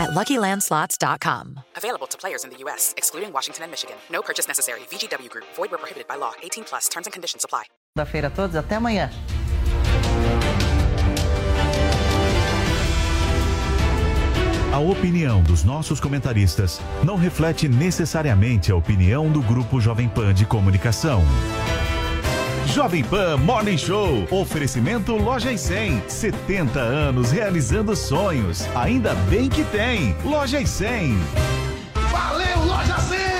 at LuckyLandSlots.com. Available to players in the U.S., excluding Washington and Michigan. No purchase necessary. VGW Group. Void where prohibited by law. 18 plus. Terms and conditions apply. Da feira a todos. Até amanhã. A opinião dos nossos comentaristas não reflete necessariamente a opinião do Grupo Jovem Pan de Comunicação. Jovem Pan Morning Show. Oferecimento Loja e 100. 70 anos realizando sonhos. Ainda bem que tem. Loja e 100. Valeu, Loja 100!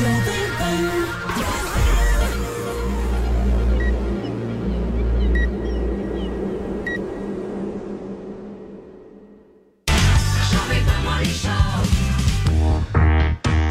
Ruby Boo.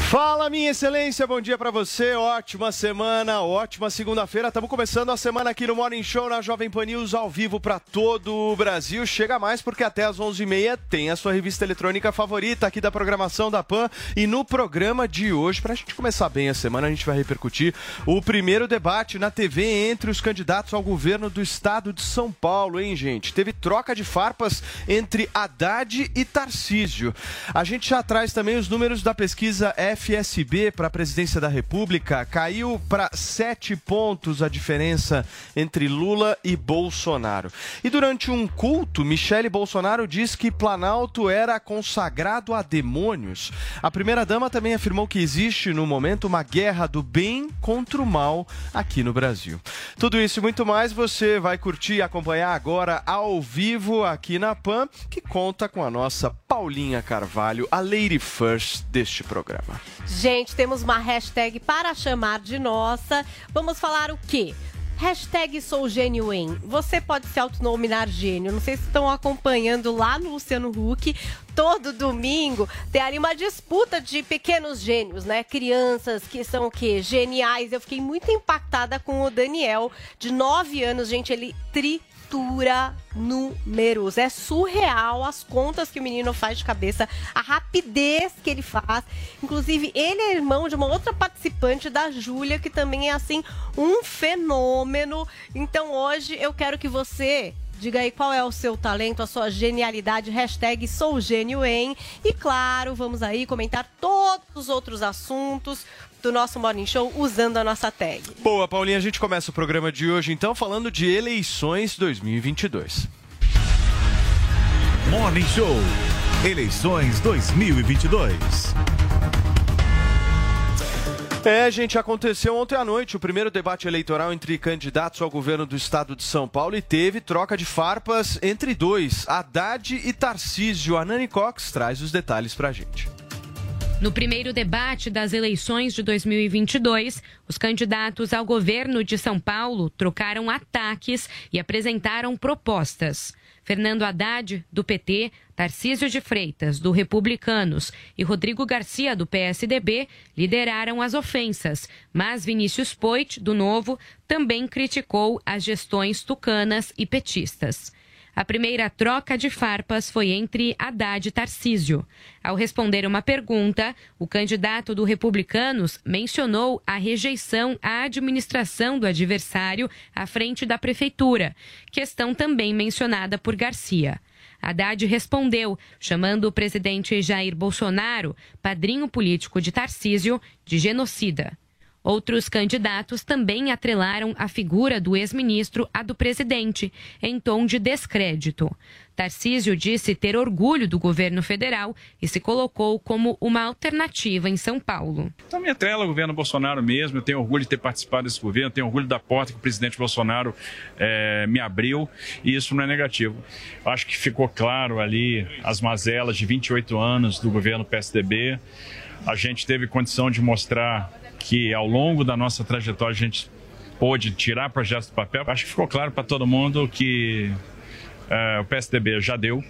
Fala, minha excelência, bom dia para você, ótima semana, ótima segunda-feira. Estamos começando a semana aqui no Morning Show na Jovem Pan News ao vivo para todo o Brasil. Chega mais porque até às 11h30 tem a sua revista eletrônica favorita aqui da programação da Pan. E no programa de hoje, para a gente começar bem a semana, a gente vai repercutir o primeiro debate na TV entre os candidatos ao governo do estado de São Paulo, hein, gente? Teve troca de farpas entre Haddad e Tarcísio. A gente já traz também os números da pesquisa FSB para a presidência da República. Caiu para sete pontos a diferença entre Lula e Bolsonaro. E durante um culto, Michele Bolsonaro diz que Planalto era consagrado a demônios. A primeira-dama também afirmou que existe, no momento, uma guerra do bem contra o mal aqui no Brasil. Tudo isso e muito mais você vai curtir e acompanhar agora ao vivo aqui na PAN, que conta com a nossa Paulinha Carvalho, a Lady First deste programa. Gente, temos uma hashtag para chamar de nossa. Vamos falar o quê? Hashtag sou gênio em. Você pode se autonominar gênio. Não sei se estão acompanhando lá no Luciano Huck. Todo domingo tem ali uma disputa de pequenos gênios, né? Crianças que são o quê? Geniais. Eu fiquei muito impactada com o Daniel, de 9 anos, gente. Ele tritura números. É surreal as contas que o menino faz de cabeça, a rapidez que ele faz. Inclusive, ele é irmão de uma outra participante da Júlia, que também é assim um fenômeno. Então, hoje eu quero que você Diga aí qual é o seu talento, a sua genialidade. Hashtag sou gênio em. E claro, vamos aí comentar todos os outros assuntos do nosso Morning Show usando a nossa tag. Boa, Paulinha, a gente começa o programa de hoje então falando de eleições 2022. Morning Show. Eleições 2022. É, gente, aconteceu ontem à noite o primeiro debate eleitoral entre candidatos ao governo do estado de São Paulo e teve troca de farpas entre dois, Haddad e Tarcísio. A Nani Cox traz os detalhes pra gente. No primeiro debate das eleições de 2022, os candidatos ao governo de São Paulo trocaram ataques e apresentaram propostas. Fernando Haddad, do PT, Tarcísio de Freitas, do Republicanos e Rodrigo Garcia, do PSDB, lideraram as ofensas, mas Vinícius Poit, do Novo, também criticou as gestões tucanas e petistas. A primeira troca de farpas foi entre Haddad e Tarcísio. Ao responder uma pergunta, o candidato do Republicanos mencionou a rejeição à administração do adversário à frente da prefeitura, questão também mencionada por Garcia. Haddad respondeu, chamando o presidente Jair Bolsonaro, padrinho político de Tarcísio, de genocida. Outros candidatos também atrelaram a figura do ex-ministro à do presidente, em tom de descrédito. Tarcísio disse ter orgulho do governo federal e se colocou como uma alternativa em São Paulo. Então, me atrela o governo Bolsonaro mesmo. Eu tenho orgulho de ter participado desse governo, tenho orgulho da porta que o presidente Bolsonaro eh, me abriu e isso não é negativo. Acho que ficou claro ali as mazelas de 28 anos do governo PSDB. A gente teve condição de mostrar que ao longo da nossa trajetória a gente pôde tirar projetos do papel. Acho que ficou claro para todo mundo que uh, o PSDB já deu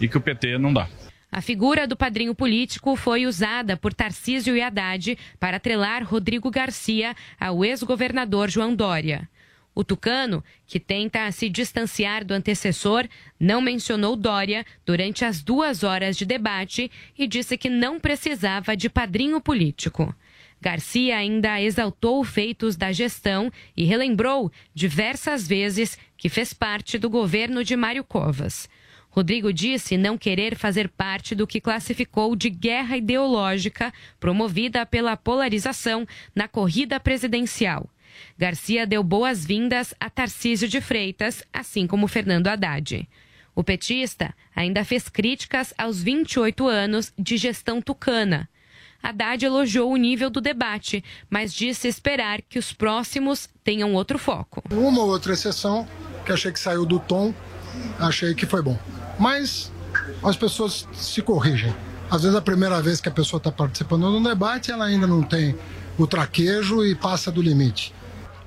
e que o PT não dá. A figura do padrinho político foi usada por Tarcísio e Haddad para atrelar Rodrigo Garcia ao ex-governador João Dória. O tucano, que tenta se distanciar do antecessor, não mencionou Dória durante as duas horas de debate e disse que não precisava de padrinho político. Garcia ainda exaltou feitos da gestão e relembrou diversas vezes que fez parte do governo de Mário Covas. Rodrigo disse não querer fazer parte do que classificou de guerra ideológica promovida pela polarização na corrida presidencial. Garcia deu boas-vindas a Tarcísio de Freitas, assim como Fernando Haddad. O petista ainda fez críticas aos 28 anos de gestão tucana. Haddad elogiou o nível do debate, mas disse esperar que os próximos tenham outro foco. Uma ou outra exceção, que achei que saiu do tom, achei que foi bom. Mas as pessoas se corrigem. Às vezes a primeira vez que a pessoa está participando do debate, ela ainda não tem o traquejo e passa do limite.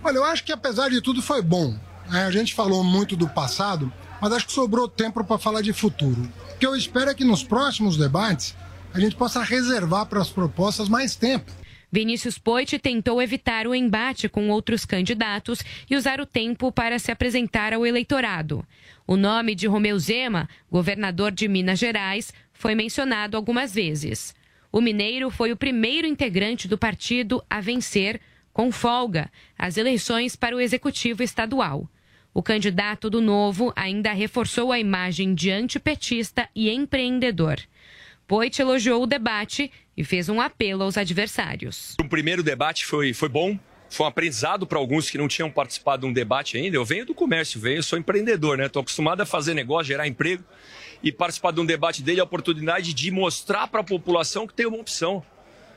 Olha, eu acho que apesar de tudo foi bom. É, a gente falou muito do passado, mas acho que sobrou tempo para falar de futuro. O que eu espero é que nos próximos debates a gente possa reservar para as propostas mais tempo. Vinícius Poit tentou evitar o embate com outros candidatos e usar o tempo para se apresentar ao eleitorado. O nome de Romeu Zema, governador de Minas Gerais, foi mencionado algumas vezes. O mineiro foi o primeiro integrante do partido a vencer, com folga, as eleições para o executivo estadual. O candidato do Novo ainda reforçou a imagem de antipetista e empreendedor. Poit elogiou o debate e fez um apelo aos adversários. O primeiro debate foi, foi bom, foi um aprendizado para alguns que não tinham participado de um debate ainda. Eu venho do comércio, venho, sou empreendedor, né? Estou acostumado a fazer negócio, gerar emprego e participar de um debate dele a oportunidade de mostrar para a população que tem uma opção,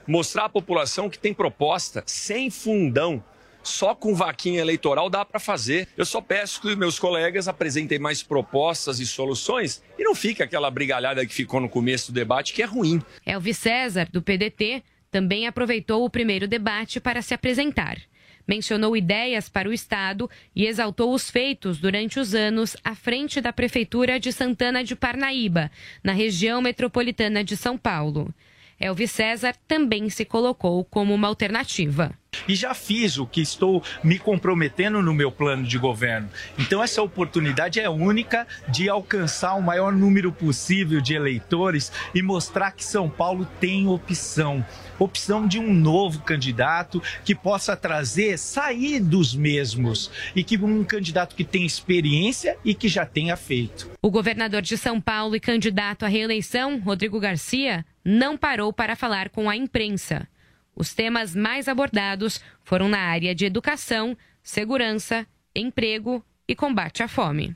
mostrar à população que tem proposta, sem fundão só com vaquinha eleitoral dá para fazer. Eu só peço que meus colegas apresentem mais propostas e soluções e não fique aquela brigalhada que ficou no começo do debate, que é ruim. Elvis César, do PDT, também aproveitou o primeiro debate para se apresentar. Mencionou ideias para o Estado e exaltou os feitos durante os anos à frente da Prefeitura de Santana de Parnaíba, na região metropolitana de São Paulo. Elvis César também se colocou como uma alternativa. E já fiz o que estou me comprometendo no meu plano de governo. Então, essa oportunidade é única de alcançar o maior número possível de eleitores e mostrar que São Paulo tem opção opção de um novo candidato que possa trazer, sair dos mesmos e que um candidato que tenha experiência e que já tenha feito. O governador de São Paulo e candidato à reeleição, Rodrigo Garcia, não parou para falar com a imprensa. Os temas mais abordados foram na área de educação, segurança, emprego e combate à fome.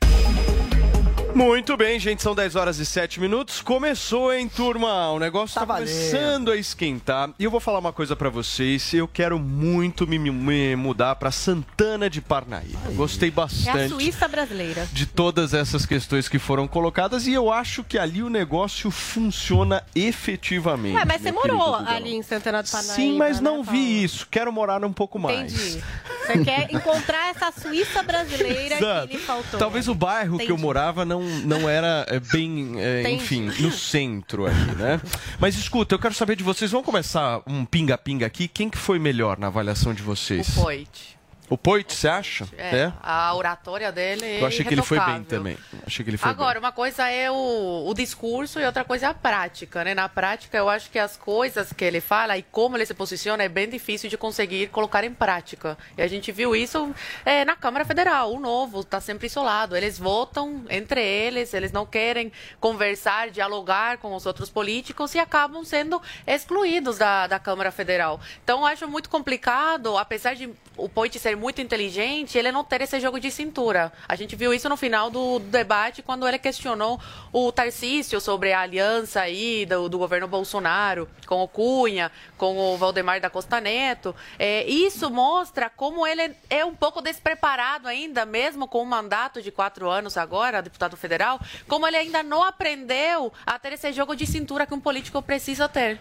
Muito bem, gente, são 10 horas e 7 minutos. Começou, hein, turma? O negócio tá, tá começando a esquentar. E eu vou falar uma coisa para vocês. Eu quero muito me, me mudar para Santana de Parnaíba. Gostei bastante. É a Suíça brasileira. De todas essas questões que foram colocadas. E eu acho que ali o negócio funciona efetivamente. Ué, mas você morou ali em Santana de Parnaíba. Sim, mas não né, vi isso. Quero morar um pouco mais. Entendi. Você quer encontrar essa Suíça brasileira que lhe faltou. Talvez o bairro Entendi. que eu morava não, não era é, bem, é, enfim, no centro ali, né? Mas escuta, eu quero saber de vocês. Vamos começar um pinga-pinga aqui. Quem que foi melhor na avaliação de vocês? O Poit. O Poit, você acha? É, A oratória dele é Eu achei que ele foi bem também. Achei que ele foi Agora, uma coisa é o, o discurso e outra coisa é a prática, né? Na prática, eu acho que as coisas que ele fala e como ele se posiciona é bem difícil de conseguir colocar em prática. E a gente viu isso é, na Câmara Federal. O novo está sempre isolado. Eles votam entre eles, eles não querem conversar, dialogar com os outros políticos e acabam sendo excluídos da, da Câmara Federal. Então, eu acho muito complicado, apesar de o Poit ser muito inteligente, ele não ter esse jogo de cintura. A gente viu isso no final do, debate, quando ele questionou o Tarcísio sobre a aliança aí do, do governo Bolsonaro com o Cunha, com o Valdemar da Costa Neto. É, isso mostra como ele é um pouco despreparado ainda, mesmo com um mandato de quatro anos agora, deputado federal, como ele ainda não aprendeu a ter esse jogo de cintura que um político precisa ter.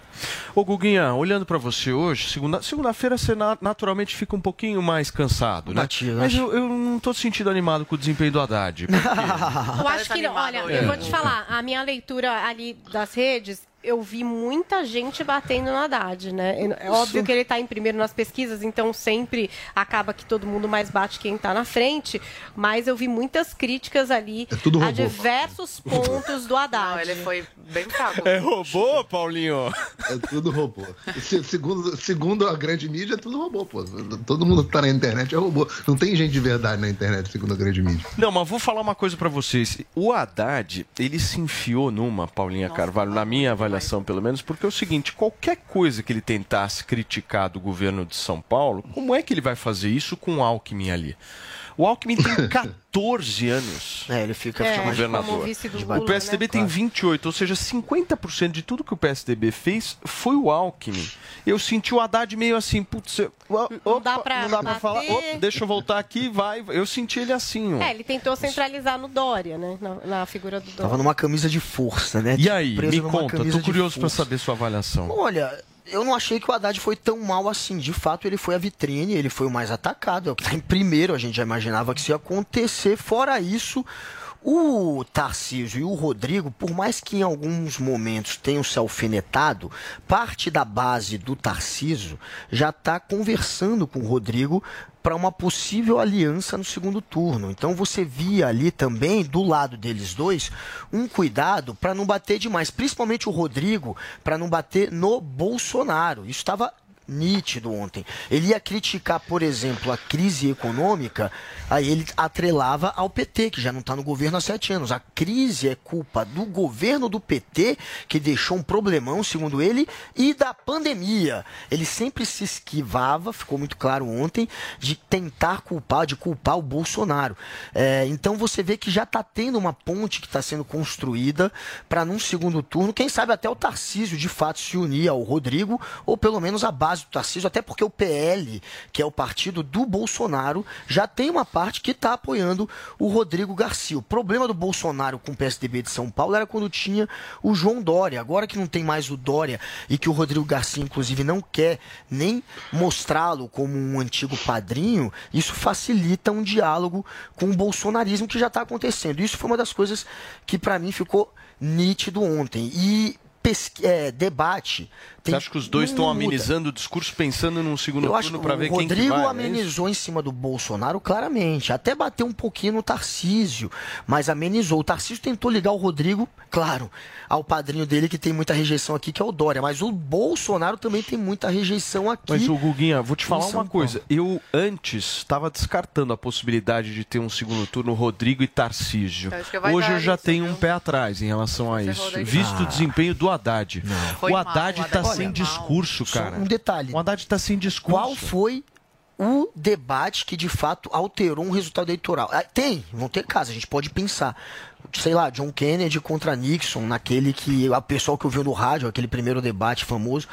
Ô Guguinha, olhando pra você hoje, segunda- segunda-feira você na- naturalmente fica um pouquinho mais cansado, né? Batido, Mas eu, eu não tô sentindo animado com o desempenho do Haddad. porque- Eu acho que não. Olha, eu vou te falar, a minha leitura ali das redes, eu vi muita gente batendo no Haddad, né? É óbvio que ele está em primeiro nas pesquisas, então sempre acaba que todo mundo mais bate quem está na frente, mas eu vi muitas críticas ali tudo a diversos pontos do Haddad. Não, ele foi bem fraco. É robô, Paulinho? É tudo robô. Se- Segundo, segundo a grande mídia, é tudo robô, pô. Todo mundo que tá na internet é robô. Não tem gente de verdade na internet, segundo a grande mídia. Não, mas vou falar uma coisa pra vocês. O Haddad, ele se enfiou numa, Paulinha Carvalho, na minha avaliação pelo menos, porque é o seguinte, qualquer coisa que ele tentasse criticar do governo de São Paulo, como é que ele vai fazer isso com o Alckmin ali? O Alckmin tem 14 anos. É, ele fica É, governador. como vice do o Lula, PSDB né? tem 28, ou seja, 50% de tudo que o PSDB fez foi o Alckmin. Eu senti o Haddad meio assim, putz, eu- opa, dá pra não dá pra falar, opa, deixa eu voltar aqui, vai. Eu senti ele assim, ó. É, ele tentou centralizar no Dória, né? Na, na figura do Dória. Tava numa camisa de força, né? E aí, me conta, tô curioso pra força. saber sua avaliação. Olha, eu não achei que o Haddad foi tão mal assim. De fato, ele foi a vitrine, ele foi o mais atacado. É o que tá em primeiro, a gente já imaginava que isso ia acontecer. Fora isso, o Tarcísio e o Rodrigo, por mais que em alguns momentos tenham se alfinetado, parte da base do Tarcísio já está conversando com o Rodrigo para uma possível aliança no segundo turno. Então você via ali também, do lado deles dois, um cuidado para não bater demais, principalmente o Rodrigo, para não bater no Bolsonaro. Isso estava nítido ontem. Ele ia criticar, por exemplo, a crise econômica, aí ele atrelava ao PT, que já não está no governo há sete anos. A crise é culpa do governo do PT, que deixou um problemão, segundo ele, e da pandemia. Ele sempre se esquivava, ficou muito claro ontem, de tentar culpar, de culpar o Bolsonaro. É, então você vê que já está tendo uma ponte que está sendo construída para num segundo turno, quem sabe até o Tarcísio de fato se unir ao Rodrigo, ou pelo menos a base do Tarcísio, até porque o PL, que é o partido do Bolsonaro, já tem uma parte que está apoiando o Rodrigo Garcia. O problema do Bolsonaro com o PSDB de São Paulo era quando tinha o João Dória. Agora que não tem mais o Dória e que o Rodrigo Garcia, inclusive, não quer nem mostrá-lo como um antigo padrinho, isso facilita um diálogo com o bolsonarismo que já está acontecendo. Isso foi uma das coisas que, para mim, ficou nítido ontem. E pesqui- é, debate. Você acha que os dois estão amenizando o discurso pensando num segundo Eu acho turno o ver quem que Rodrigo vai? é isso? amenizou em cima do Bolsonaro claramente, até bateu um pouquinho no Tarcísio, mas amenizou. O Tarcísio tentou ligar o Rodrigo, claro, ao padrinho dele que tem muita rejeição aqui, que é o Dória, mas o Bolsonaro também tem muita rejeição aqui. Mas o Guguinha, vou te falar uma coisa. Eu antes estava descartando a possibilidade de ter um segundo turno Rodrigo e Tarcísio. Vai Hoje eu já isso, tenho um pé atrás em relação a isso. Rodrigo. Visto Ah. o desempenho do Haddad. Foi o Haddad está sem mal. discurso, Só cara. um detalhe. O Haddad está sem discurso. Qual foi o debate que de fato alterou um resultado eleitoral? Ah, Tem, vão ter casos, a gente pode pensar. Sei lá, John Kennedy contra Nixon, naquele que a pessoal que ouviu no rádio, aquele primeiro debate famoso,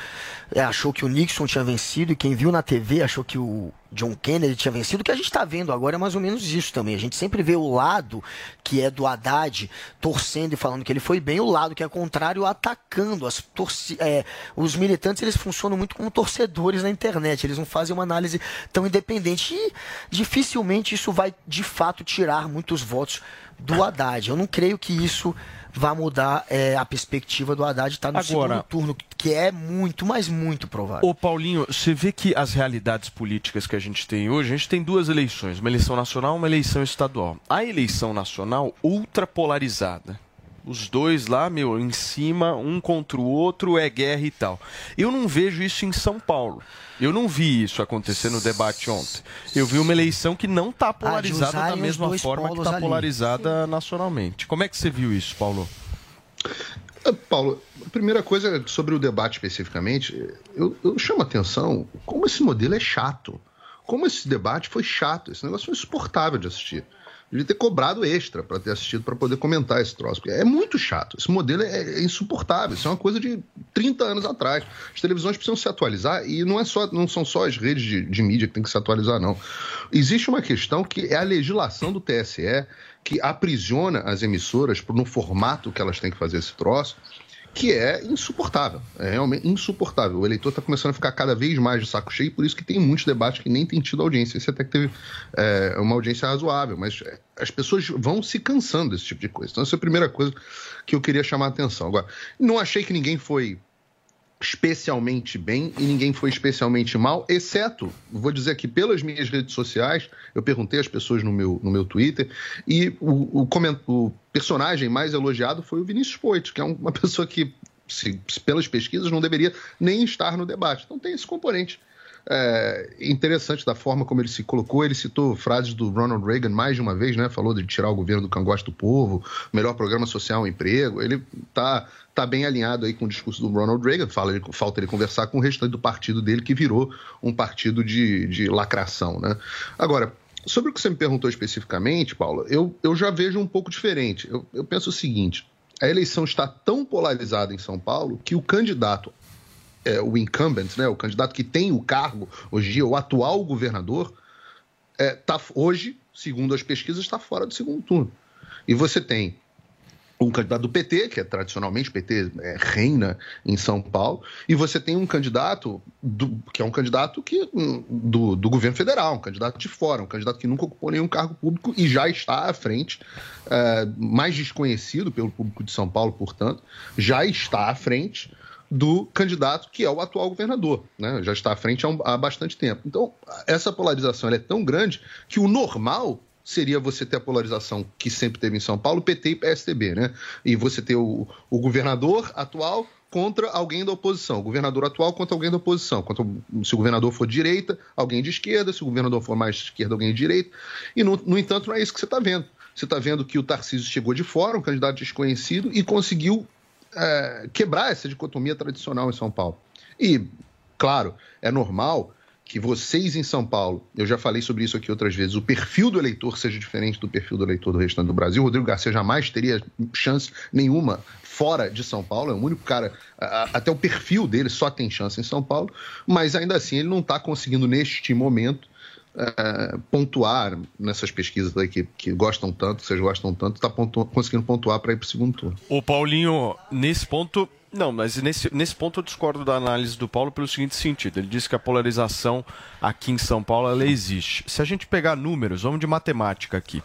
é, achou que o Nixon tinha vencido e quem viu na TV achou que o John Kennedy tinha vencido. O que a gente está vendo agora é mais ou menos isso também. A gente sempre vê o lado que é do Haddad torcendo e falando que ele foi bem, o lado que é contrário atacando. As torci é, os militantes eles funcionam muito como torcedores na internet. Eles não fazem uma análise tão independente e dificilmente isso vai de fato tirar muitos votos do Haddad. Eu não creio que isso vá mudar é, a perspectiva do Haddad estar no Agora- segundo turno, que é muito, mas muito provável. Ô Paulinho, você vê que as realidades políticas que a gente tem hoje, a gente tem duas eleições, uma eleição nacional e uma eleição estadual. A eleição nacional ultra polarizada. Os dois lá, meu, em cima, um contra o outro, é guerra e tal. Eu não vejo isso em São Paulo. Eu não vi isso acontecer no debate ontem. Eu vi uma eleição que não está polarizada da mesma forma que está ali. polarizada nacionalmente. Como é que você viu isso, Paulo? Ah, Paulo, a primeira coisa sobre o debate especificamente, eu, eu chamo a atenção como esse modelo é chato. Como esse debate foi chato. Esse negócio foi insuportável de assistir. Devia ter cobrado extra para ter assistido, para poder comentar esse troço. É muito chato. Esse modelo é, é insuportável. Isso é uma coisa de 30 anos atrás. As televisões precisam se atualizar e não, é só, não são só as redes de, de mídia que tem que se atualizar, não. Existe uma questão que é a legislação do TSE que aprisiona as emissoras no formato que elas têm que fazer esse troço, que é insuportável. É realmente insuportável. O eleitor está começando a ficar cada vez mais de saco cheio, por isso que tem muitos debates que nem tem tido audiência. Esse até que teve é, uma audiência razoável, mas é, as pessoas vão se cansando desse tipo de coisa. Então, essa é a primeira coisa que eu queria chamar a atenção. Agora, não achei que ninguém foi especialmente bem e ninguém foi especialmente mal, exceto, vou dizer aqui, pelas minhas redes sociais, eu perguntei às pessoas no meu, no meu Twitter, e o, o, o personagem mais elogiado foi o Vinícius Poit, que é um- uma pessoa que, se pelas pesquisas, não deveria nem estar no debate. Então tem esse componente é, interessante da forma como ele se colocou. Ele citou frases do Ronald Reagan mais de uma vez, né? Falou de tirar o governo do cangote do povo, melhor programa social emprego. Ele tá, tá bem alinhado aí com o discurso do Ronald Reagan. Fala, ele- falta ele conversar com o restante do partido dele, que virou um partido de, de lacração, né? Agora, sobre o que você me perguntou especificamente, Paulo, eu, eu já vejo um pouco diferente. Eu, eu penso o seguinte: a eleição está tão polarizada em São Paulo que o candidato é, o incumbent, né, o candidato que tem o cargo hoje o atual governador, é, tá, hoje, segundo as pesquisas, está fora do segundo turno. E você tem um candidato do PT, que é tradicionalmente PT é, reina em São Paulo, e você tem um candidato do- que é um candidato que, hum, do, do governo federal, um candidato de fora, um candidato que nunca ocupou nenhum cargo público e já está à frente, é, mais desconhecido pelo público de São Paulo, portanto, já está à frente do candidato que é o atual governador, né? já está à frente há, um- há bastante tempo. Então, essa polarização é tão grande que o normal seria você ter a polarização que sempre teve em São Paulo, PT e PSDB, né? E você ter o, o governador atual contra alguém da oposição, o governador atual contra alguém da oposição. Contra, se o governador for direita, alguém de esquerda, se o governador for mais de esquerda, alguém de direita. E, no, no entanto, não é isso que você está vendo. Você está vendo que o Tarcísio chegou de fora, um candidato desconhecido, e conseguiu é, quebrar essa dicotomia tradicional em São Paulo. E, claro, é normal que vocês em São Paulo, eu já falei sobre isso aqui outras vezes, o perfil do eleitor seja diferente do perfil do eleitor do restante do Brasil. Rodrigo Garcia jamais teria chance nenhuma fora de São Paulo, é o único cara, até o perfil dele só tem chance em São Paulo, mas ainda assim ele não está conseguindo, neste momento, é, pontuar nessas pesquisas aí que, que gostam tanto, vocês gostam tanto, está conseguindo pontuar para ir para o segundo turno. Ô Paulinho, nesse ponto. Não, mas nesse, nesse ponto eu discordo da análise do Paulo pelo seguinte sentido. Ele disse que a polarização aqui em São Paulo ela existe. Se a gente pegar números, vamos de matemática aqui.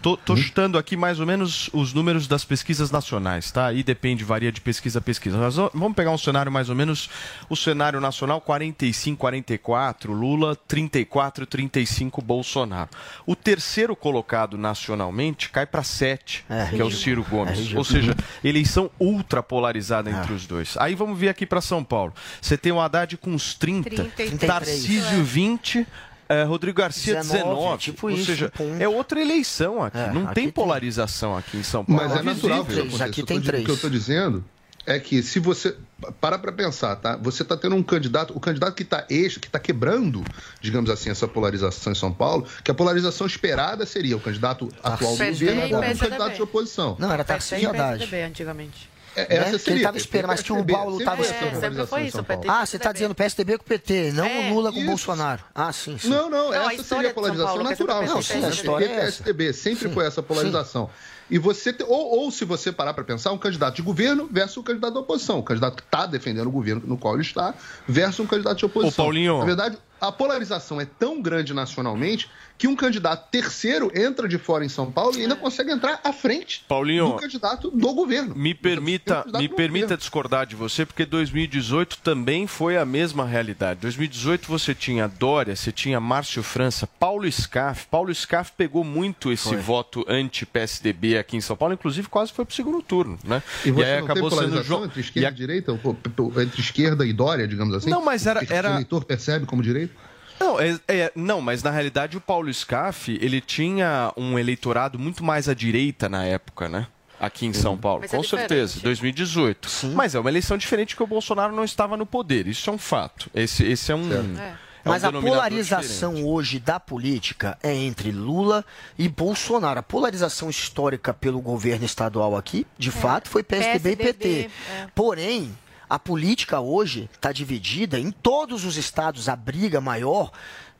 Tô, tô chutando aqui mais ou menos os números das pesquisas nacionais, tá? Aí depende, varia de pesquisa a pesquisa. Mas vamos pegar um cenário mais ou menos, o cenário nacional 45, 44, Lula 34, 35, Bolsonaro. O terceiro colocado nacionalmente cai para 7, que é o. Ciro É Gomes. ridículo. Ou seja, eleição ultra polarizada entre os dois. Aí vamos ver aqui para São Paulo. Você tem o Haddad com uns 30, 33. Tarcísio 20. eh, Rodrigo Garcia 19, 19, tipo ou isso, seja, ponto. é outra eleição aqui. É, não aqui tem tem. polarização aqui em São Paulo. Mas é natural que isso aqui tô tem três. O que eu estou dizendo é que se você para para pensar, tá? Você está tendo um candidato, o candidato que está eixo, que está quebrando, digamos assim, essa polarização em São Paulo, que a polarização esperada seria o candidato atual do governo e um PSDB. candidato de oposição. Não, era Tarcísio e Haddad. Antigamente. É, Né? essa Que ele seria. tava esperando, mas que o Paulo sempre tava foi essa esperando. foi isso, São Paulo. PT. Ah, você está dizendo PSDB com PT, não É, o Lula com isso. Bolsonaro. Ah, sim, sim. Não, não, Não, a essa história seria a polarização Paulo, é natural. Não, sim, a né? história PT, é essa. PSDB, sempre Sim, foi essa polarização. E você, te- ou, ou se você parar para pensar, um candidato de governo versus um candidato da oposição. O candidato que está defendendo o governo no qual ele está versus um candidato de oposição. Ô, Paulinho. Na verdade, a polarização é tão grande nacionalmente que um candidato terceiro entra de fora em São Paulo e ainda consegue entrar à frente Paulinho, do candidato do governo. Me permita, me permita governo. discordar de você, porque 2018 também foi a mesma realidade. 2018 você tinha Dória, você tinha Márcio França, Paulo Scaff. Paulo Scaff pegou muito esse Foi. voto anti-PSDB aqui em São Paulo, inclusive quase foi pro segundo turno, né? E você aí não acabou tem sendo polarização João. entre esquerda e, direita? Ou, ou, Entre esquerda e Dória, digamos assim? Não, mas era- O era- O eleitor percebe como direita? Não, é- é- não, mas na realidade o Paulo Scaff, ele tinha um eleitorado muito mais à direita na época, né? Aqui em São Paulo, Mas é com certeza, diferente. 2018. Mas é uma eleição diferente que o Bolsonaro não estava no poder, isso é um fato. Esse, esse é um. é um Mas a denominador polarização hoje da política é entre Lula e Bolsonaro. A polarização histórica pelo governo estadual aqui, de fato, foi PSDB, e PT. PSDB, é. Porém, a política hoje está dividida em todos os estados. A briga maior,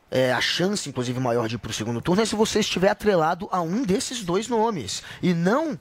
é, a chance, inclusive, maior de ir para o segundo turno é se você estiver atrelado a um desses dois nomes. E não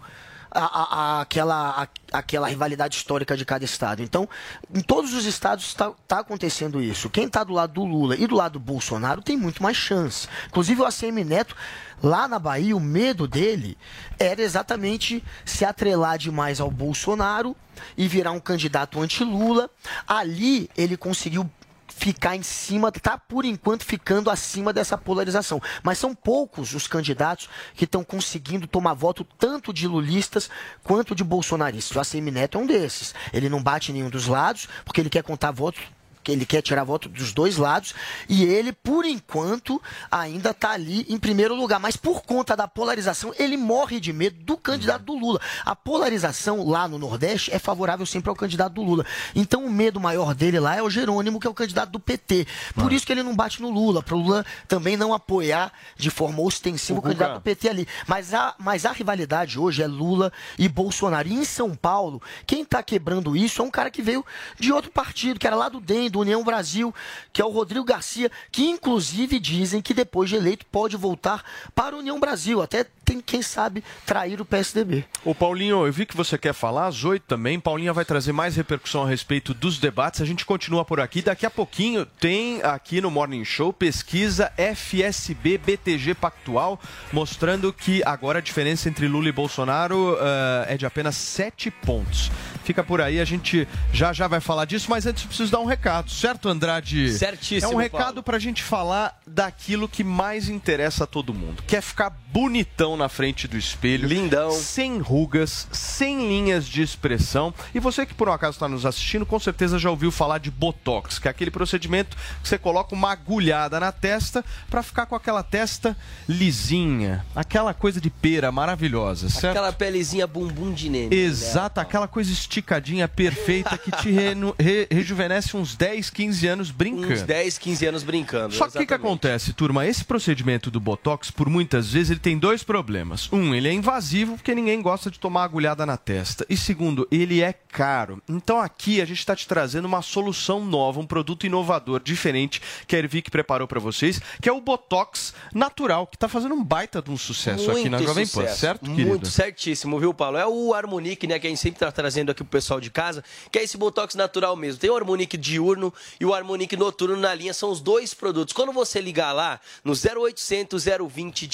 a- a- aquela, a- aquela rivalidade histórica de cada estado. Então, em todos os estados está acontecendo isso. Quem está do lado do Lula e do lado do Bolsonaro tem muito mais chance. Inclusive, o ACM Neto, lá na Bahia, o medo dele era exatamente se atrelar demais ao Bolsonaro e virar um candidato anti-Lula. Ali, ele conseguiu ficar em cima, tá por enquanto ficando acima dessa polarização. Mas são poucos os candidatos que estão conseguindo tomar voto tanto de lulistas quanto de bolsonaristas. O ACM Neto é um desses. Ele não bate nenhum dos lados, porque ele quer contar votos que ele quer tirar voto dos dois lados e ele, por enquanto, ainda está ali em primeiro lugar. Mas por conta da polarização, ele morre de medo do candidato do Lula. A polarização lá no Nordeste é favorável sempre ao candidato do Lula. Então o medo maior dele lá é o Jerônimo, que é o candidato do PT. Por isso que ele não bate no Lula, para o Lula também não apoiar de forma ostensiva o, Guga. candidato do PT ali. Mas a, mas a rivalidade hoje é Lula e Bolsonaro. E em São Paulo, quem está quebrando isso é um cara que veio de outro partido, que era lá do DEM, do União Brasil, que é o Rodrigo Garcia, que inclusive dizem que depois de eleito pode voltar para a União Brasil. Até quem sabe, trair o PSDB. Ô Paulinho, eu vi que você quer falar às oito também. Paulinha vai trazer mais repercussão a respeito dos debates. A gente continua por aqui. Daqui a pouquinho tem aqui no Morning Show pesquisa FSB BTG Pactual, mostrando que agora a diferença entre Lula e Bolsonaro eh, é de apenas sete pontos. Fica por aí, a gente já já vai falar disso, mas antes eu preciso dar um recado, certo, Andrade? Certíssimo, É um recado Paulo. pra gente falar daquilo que mais interessa a todo mundo. Quer ficar bonitão na frente do espelho. Lindão. Sem rugas, sem linhas de expressão. E você que por um acaso está nos assistindo, com certeza já ouviu falar de Botox, que é aquele procedimento que você coloca uma agulhada na testa pra ficar com aquela testa lisinha. Aquela coisa de pera maravilhosa, certo? Aquela pelezinha bumbum de neném. Exato, aquela coisa esticadinha perfeita que te renu- re- rejuvenesce uns 10, 15 anos brincando. Uns 10, 15 anos brincando. Só que o que, que acontece, turma? Esse procedimento do Botox, por muitas vezes, ele tem dois problemas. Um, ele é invasivo, porque ninguém gosta de tomar agulhada na testa. E segundo, ele é caro. Então aqui a gente está te trazendo uma solução nova, um produto inovador, diferente, que a Ervic preparou para vocês, que é o Botox natural, que está fazendo um baita de um sucesso aqui na Muito Jovem Pan, certo, Muito querido? certíssimo, viu, Paulo? É o Harmonique, né, que a gente sempre tá trazendo aqui pro pessoal de casa, que é esse Botox natural mesmo. Tem o Harmonique diurno e o Harmonique noturno na linha, são os dois produtos. Quando você ligar lá no 0800 020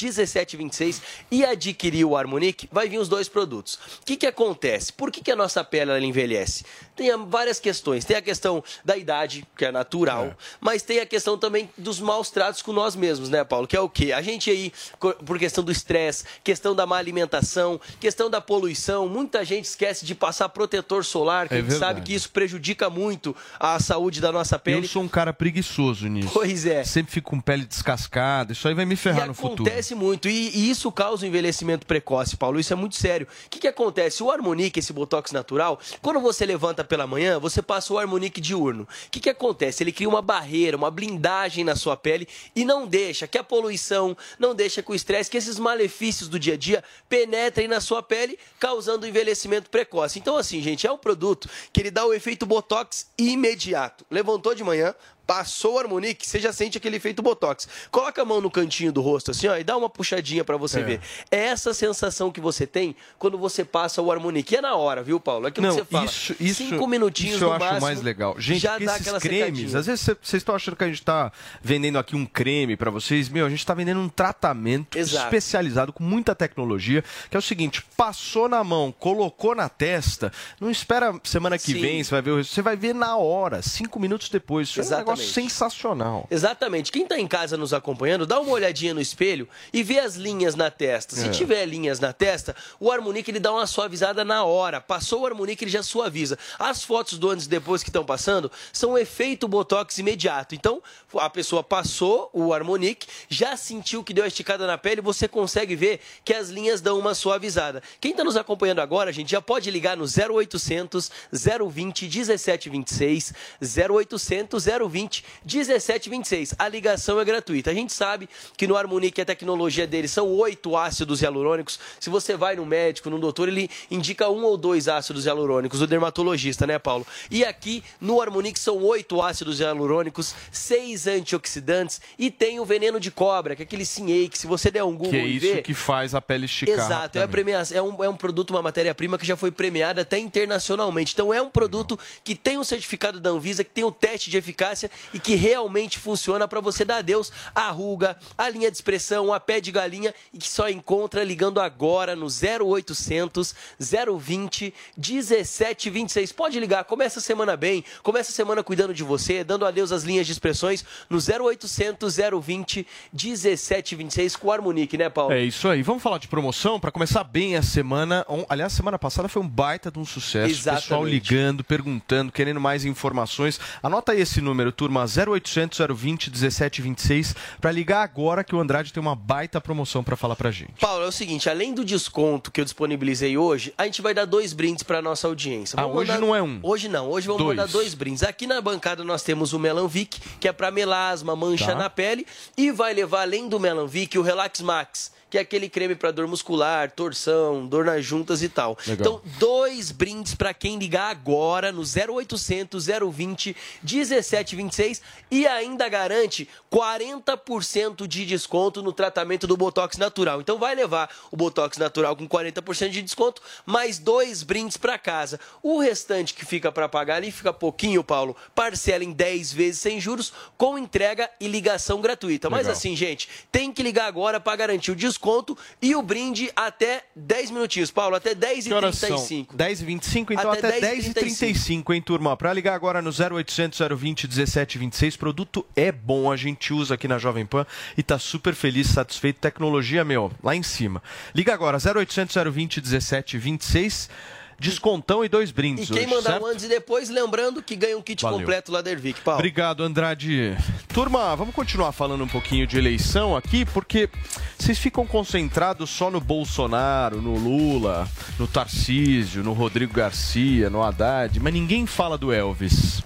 1726 e adquirir o Harmonique, vai vir os dois produtos. O que que acontece? Por que, que a nossa pele ela envelhece? Tem várias questões. Tem a questão da idade, que é natural, mas tem a questão também dos maus tratos com nós mesmos, né, Paulo? Que é o quê? A gente aí, por questão do estresse, questão da má alimentação, questão da poluição, muita gente esquece de passar protetor solar, que É a gente sabe que isso prejudica muito a saúde da nossa pele. Eu sou um cara preguiçoso nisso. Pois é. Sempre fico com pele descascada. Isso aí vai me ferrar e no futuro. acontece muito. E, e isso causa um envelhecimento precoce, Paulo. Isso é muito sério. O que, que acontece? O Harmonique, esse Botox natural, quando você levanta pela manhã, você passa o Harmonique diurno. O que, que acontece? Ele cria uma barreira, uma blindagem na sua pele e não deixa que a poluição, não deixa que o estresse, que esses malefícios do dia a dia penetrem na sua pele, causando envelhecimento precoce. Então, assim, gente, é um produto que ele dá o efeito Botox imediato. Levantou de manhã, passou o Harmonic, você já sente aquele efeito Botox. Coloca a mão no cantinho do rosto assim, ó, e dá uma puxadinha para você É. ver. É essa sensação que você tem quando você passa o Harmonic. E é na hora, viu, Paulo? É aquilo Não, que você fala. isso, isso, Cinco minutinhos isso eu acho máximo, mais legal. Gente, já dá aquela cremes, secadinha. às vezes cê- vocês estão achando que a gente está vendendo aqui um creme para vocês. Meu, a gente está vendendo um tratamento Exato. especializado com muita tecnologia, que é o seguinte, passou na mão, colocou na testa, não espera semana que Sim. vem, você vai ver, o resultado, você vai ver na hora, cinco minutos depois. Isso é um Exatamente. Sensacional. Exatamente. Quem está em casa nos acompanhando, dá uma olhadinha no espelho e vê as linhas na testa. Se É. tiver linhas na testa, o Harmonic ele dá uma suavizada na hora. Passou o Harmonic, ele já suaviza. As fotos do antes e depois que estão passando são efeito Botox imediato. Então, a pessoa passou o Harmonic, já sentiu que deu a esticada na pele, você consegue ver que as linhas dão uma suavizada. Quem está nos acompanhando agora, gente, já pode ligar no 0800 020 1726, 0800 020 1726. A ligação é gratuita. A gente sabe que no Harmonic a tecnologia dele são oito ácidos hialurônicos. Se você vai no médico, no doutor, ele indica um ou dois ácidos hialurônicos, o dermatologista, né, Paulo? E aqui no Harmonic são oito ácidos hialurônicos, seis antioxidantes e tem o veneno de cobra, que é aquele Sinhei, que se você der um Google Que é isso ver, que faz a pele esticar. Exato, é, é, um, é um produto, uma matéria-prima que já foi premiada até internacionalmente. Então é um produto que tem um certificado da Anvisa, que tem um teste de eficácia e que realmente funciona para você dar adeus à ruga, à linha de expressão, a pé de galinha e que só encontra ligando agora no 0800 020 1726. Pode ligar, começa a semana bem, começa a semana cuidando de você, dando adeus às linhas de expressões no 0800 020 1726 com o Harmonic, né, Paulo? É isso aí. Vamos falar de promoção para começar bem a semana. Aliás, semana passada foi um baita de um sucesso. Exatamente. Pessoal ligando, perguntando, querendo mais informações. Anota aí esse número, turma, 0800 020 1726 para ligar agora que o Andrade tem uma baita promoção para falar pra gente. Paulo, é o seguinte, além do desconto que eu disponibilizei hoje, a gente vai dar dois brindes para nossa audiência. Ah, hoje não é um? Hoje não, hoje vamos Dois. mandar dois brindes. Aqui na bancada nós temos o Melanvic, que é para melasma, mancha Tá. na pele, e vai levar além do Melanvic o Relax Max. Que é aquele creme para dor muscular, torção, dor nas juntas e tal. Legal. Então, dois brindes para quem ligar agora no 0800 020 1726 e ainda garante 40% de desconto no tratamento do Botox natural. Então vai levar o Botox natural com 40% de desconto, mais dois brindes para casa. O restante que fica para pagar ali fica pouquinho, Paulo. Parcela em 10 vezes sem juros, com entrega e ligação gratuita. Mas Legal. assim, gente, tem que ligar agora para garantir o desconto e o brinde até 10 minutinhos, Paulo, até 10 e Que horas são? 35. 10 e 25, então Até até, 10 10 e e 35, hein, turma? Pra ligar agora no 0800 020 1726, produto é bom, a gente usa aqui na Jovem Pan e tá super feliz, satisfeito. Tecnologia, meu, lá em cima. Liga agora, 0800 020 1726, descontão e dois E brindes quem hoje, mandar certo? um antes e depois, lembrando que ganha um kit Valeu. completo lá da Ervic, Paulo. Obrigado, Andrade. Turma, vamos continuar falando um pouquinho de eleição aqui, porque vocês ficam concentrados só no Bolsonaro, no Lula, no Tarcísio, no Rodrigo Garcia, no Haddad, mas ninguém fala do Elvis.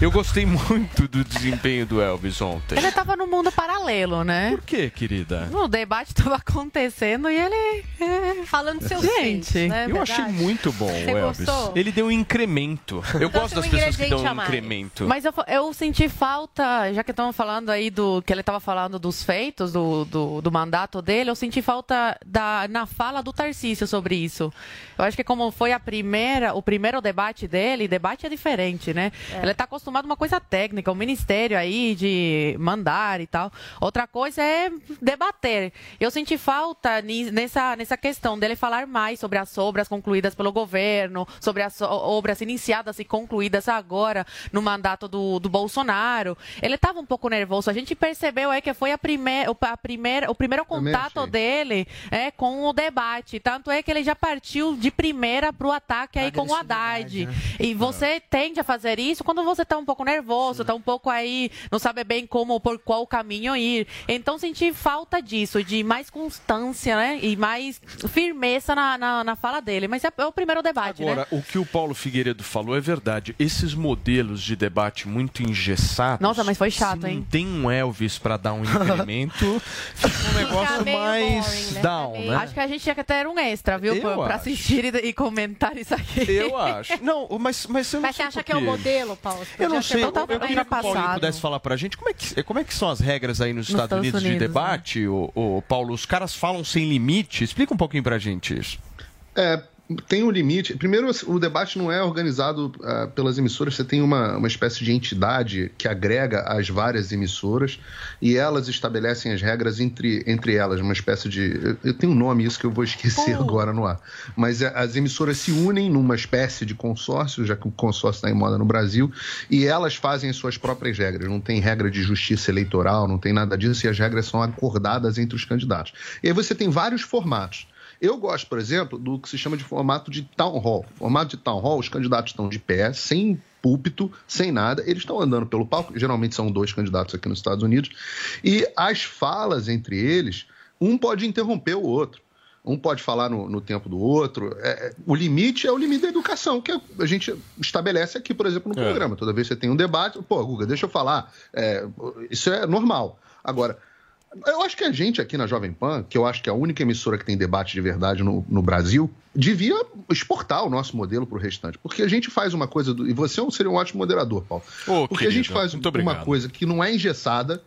Eu gostei muito do desempenho do Elvis ontem. Ele tava no mundo paralelo, né? Por quê, querida? O debate tava acontecendo e ele. é, Falando de seus Gente, né? Eu achei Verdade. muito bom Você o Elvis. gostou? Ele deu um incremento. Eu gosto um das pessoas que dão um incremento. Mas eu, eu senti falta, já que estamos falando aí do que ele estava falando dos feitos, do, do, do mandato dele, eu senti falta da, na fala do Tarcísio sobre isso. Eu acho que como foi a primeira, o primeiro debate dele, debate é diferente, né? Ele está acostumado a uma coisa técnica, o ministério aí de mandar e tal. Outra coisa é debater. Eu senti falta nessa, nessa questão dele falar mais sobre as obras concluídas pelo governo, sobre as obras iniciadas e concluídas agora no mandato do, do Bolsonaro. Ele estava um pouco nervoso. A gente percebeu é que foi a primeira, o, a primeira, o primeiro contato dele é, com o debate. Tanto é que ele já partiu de primeira para o ataque aí com o Haddad. E você tende a fazer isso quando você está um pouco nervoso, está um pouco aí, não sabe bem como, por qual caminho ir. Então senti falta disso, de mais constância, né? E mais firmeza na, na, na fala dele. Mas é, é o primeiro debate, Agora, né? o que o Paulo Figueiredo falou é verdade. Esses modelos de debate muito engessados. Nossa, mas foi chato, se hein? Não tem um Elvis pra dar um incremento. fica um negócio meio mais boring, né? down, né? Acho que a gente tinha que ter um extra, viu? Eu Pra, pra acho. assistir e, e comentar isso aqui. Eu acho. Não, mas, mas eu não Mas você sei acha que é o quê. modelo, Paulo? Você Eu não sei, eu, tá eu queria que o Paulinho pudesse falar pra gente como é que, como é que são as regras aí nos, Nos Estados, Estados Unidos, de Unidos, debate, o, o Paulo. Os caras falam sem limite. Explica um pouquinho pra gente isso. É, tem um limite. Primeiro, o debate não é organizado uh, pelas emissoras, você tem uma, uma espécie de entidade que agrega as várias emissoras e elas estabelecem as regras entre, entre elas, uma espécie de. Eu, eu tenho um nome, isso que eu vou esquecer agora no ar. Mas é, as emissoras se unem numa espécie de consórcio, já que o consórcio está em moda no Brasil, e elas fazem as suas próprias regras. Não tem regra de justiça eleitoral, não tem nada disso, e as regras são acordadas entre os candidatos. E aí você tem vários formatos. Eu gosto, por exemplo, do que se chama de formato de town hall. Formato de town hall, os candidatos estão de pé, sem púlpito, sem nada, eles estão andando pelo palco, geralmente são dois candidatos aqui nos Estados Unidos, e as falas entre eles, um pode interromper o outro. Um pode falar no, no tempo do outro. É, o limite é o limite da educação, que a gente estabelece aqui, por exemplo, no É. programa. Toda vez que você tem um debate, pô, Guga, deixa eu falar. É, isso é normal. Agora, eu acho que a gente aqui na Jovem Pan, que eu acho que é a única emissora que tem debate de verdade no, no Brasil, devia exportar o nosso modelo para o restante. Porque a gente faz uma coisa. Do, e você é seria um ótimo moderador, Paulo. Ô, porque a gente querido, faz uma coisa que não é engessada,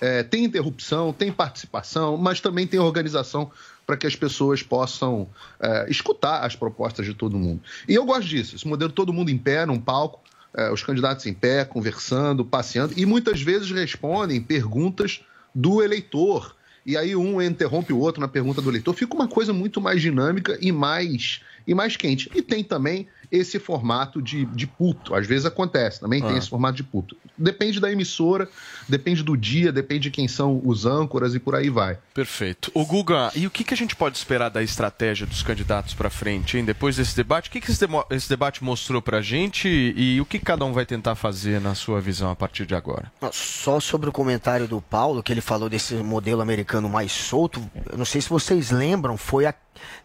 é, tem interrupção, tem participação, mas também tem organização para que as pessoas possam é, escutar as propostas de todo mundo. E eu gosto disso, esse modelo todo mundo em pé, num palco, é, os candidatos em pé, conversando, passeando, e muitas vezes respondem perguntas do eleitor. E aí um interrompe o outro na pergunta do eleitor. Fica uma coisa muito mais dinâmica e mais, e mais quente. E tem também esse formato de, de puto. Às vezes acontece, também tem Ah. esse formato de puto. Depende da emissora, depende do dia, depende de quem são os âncoras e por aí vai. Perfeito. O Guga, e o que, que a gente pode esperar da estratégia dos candidatos pra frente, hein? Depois desse debate, o que, que esse, esse debate mostrou pra gente e, o que cada um vai tentar fazer na sua visão a partir de agora? Só sobre o comentário do Paulo, que ele falou desse modelo americano mais solto, eu não sei se vocês lembram, foi a-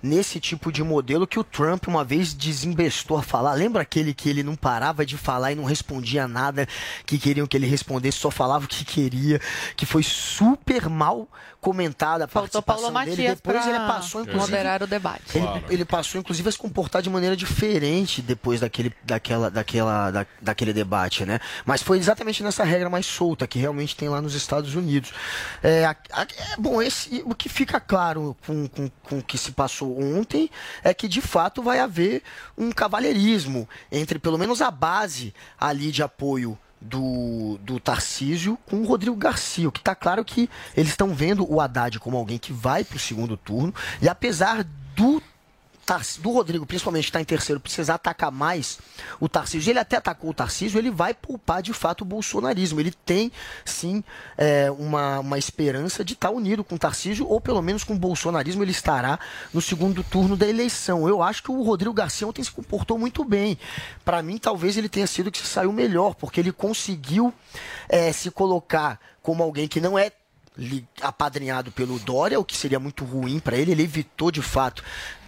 nesse tipo de modelo que o Trump uma vez desembestou a falar. Lembra aquele que ele não parava de falar e não respondia nada que queriam que ele respondesse, só falava o que queria, que foi super mal comentada a Faltou participação Paulo dele. Matias Depois ele passou, inclusive, moderar o debate. ele, Claro. ele passou, inclusive, a se comportar de maneira diferente depois daquele, daquela, daquela, da, daquele debate, né? Mas foi exatamente nessa regra mais solta que realmente tem lá nos Estados Unidos. É, a- a- é, bom, esse, o que fica claro com, com, com o que se passou ontem é que, de fato, vai haver um cavalheirismo entre, pelo menos, a base ali de apoio do, do Tarcísio com o Rodrigo Garcia. O que está claro que eles estão vendo o Haddad como alguém que vai para o segundo turno. E apesar do do Rodrigo, principalmente, que está em terceiro, precisar atacar mais o Tarcísio. Ele até atacou o Tarcísio, ele vai poupar de fato o bolsonarismo. Ele tem, sim, é, uma, uma esperança de estar unido com o Tarcísio, ou pelo menos com o bolsonarismo, ele estará no segundo turno da eleição. Eu acho que o Rodrigo Garcia ontem se comportou muito bem. Para mim, talvez ele tenha sido que se saiu melhor, porque ele conseguiu é, se colocar como alguém que não é apadrinhado pelo Dória, o que seria muito ruim para ele. Ele evitou, de fato,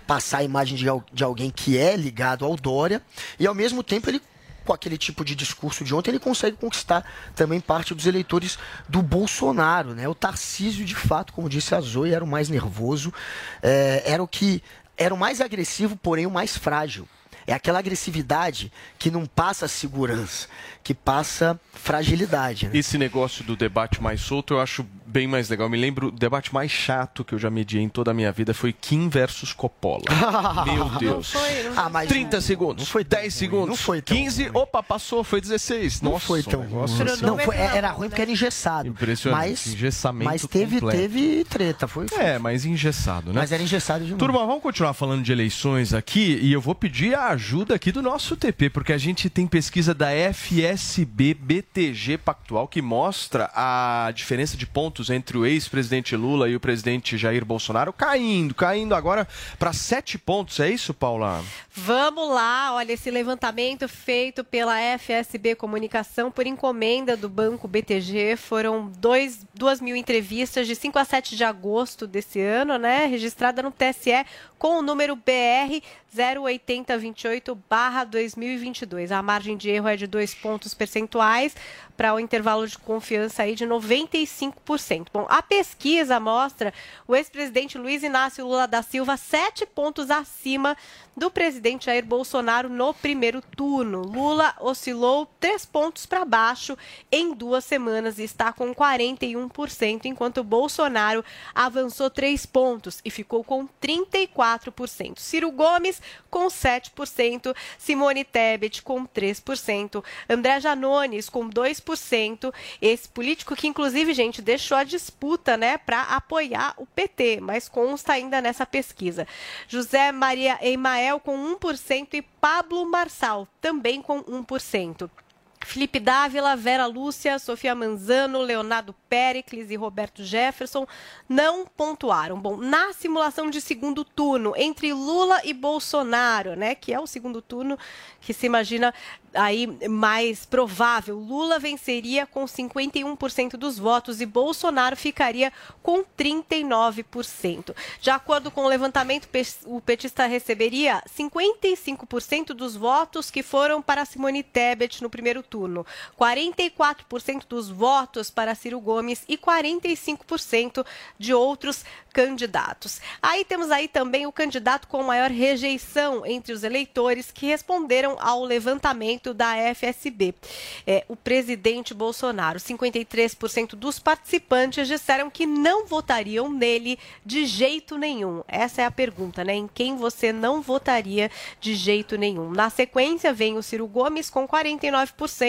passar a imagem de, de alguém que é ligado ao Dória. E, ao mesmo tempo, ele com aquele tipo de discurso de ontem, ele consegue conquistar também parte dos eleitores do Bolsonaro, né? O Tarcísio, de fato, como disse a Zoe, era o mais nervoso, é, era o que era o mais agressivo, porém o mais frágil. É aquela agressividade que não passa segurança, que passa fragilidade. Né? Esse negócio do debate mais solto eu acho bem mais legal. Eu me lembro, o debate mais chato que eu já mediei em toda a minha vida foi Kim versus Coppola. Meu Deus. Ah, mas 30 segundos, foi 10 segundos, não foi 15, opa, passou, foi 16. Não Nossa, foi tão negócio ruim. assim. Não, foi, era ruim porque era engessado. Impressionante, Mas, engessamento mas teve, completo. teve treta. Foi, foi- É, mas engessado, né? Mas era engessado demais. Turma, vamos continuar falando de eleições aqui e eu vou pedir a ajuda aqui do nosso TP, porque a gente tem pesquisa da FSB BTG Pactual que mostra a diferença de pontos entre o ex-presidente Lula e o presidente Jair Bolsonaro caindo, caindo agora para sete pontos. É isso, Paula? Vamos lá, olha, esse levantamento feito pela FSB Comunicação por encomenda do Banco BTG foram dois, duas mil entrevistas de 5 a 7 de agosto desse ano, né? Registrada no TSE com o número BR 28/2022. A margem de erro é de dois pontos percentuais para o intervalo de confiança aí de 95%. Bom, a pesquisa mostra o ex-presidente Luiz Inácio Lula da Silva sete pontos acima do presidente Jair Bolsonaro no primeiro turno. Lula oscilou três pontos para baixo em duas semanas e está com 41%, enquanto Bolsonaro avançou três pontos e ficou com 34%. Ciro Gomes com 7%, Simone Tebet com 3%, André Janones com 2%. Esse político que, inclusive, gente, deixou a disputa né, para apoiar o PT, mas consta ainda nessa pesquisa. José Maria Emael com 1% e Pablo Marçal também com 1%. Felipe Dávila, Vera Lúcia, Sofia Manzano, Leonardo Pericles e Roberto Jefferson não pontuaram. Bom, na simulação de segundo turno entre Lula e Bolsonaro, né, que é o segundo turno que se imagina aí mais provável, Lula venceria com 51% dos votos e Bolsonaro ficaria com 39%. De acordo com o levantamento, o petista receberia 55% dos votos que foram para Simone Tebet no primeiro turno, 44% dos votos para Ciro Gomes e 45% de outros candidatos. Aí temos aí também o candidato com maior rejeição entre os eleitores que responderam ao levantamento da FSB. É, o presidente Bolsonaro, 53% dos participantes disseram que não votariam nele de jeito nenhum. Essa é a pergunta, né? Em quem você não votaria de jeito nenhum. Na sequência vem o Ciro Gomes com 49%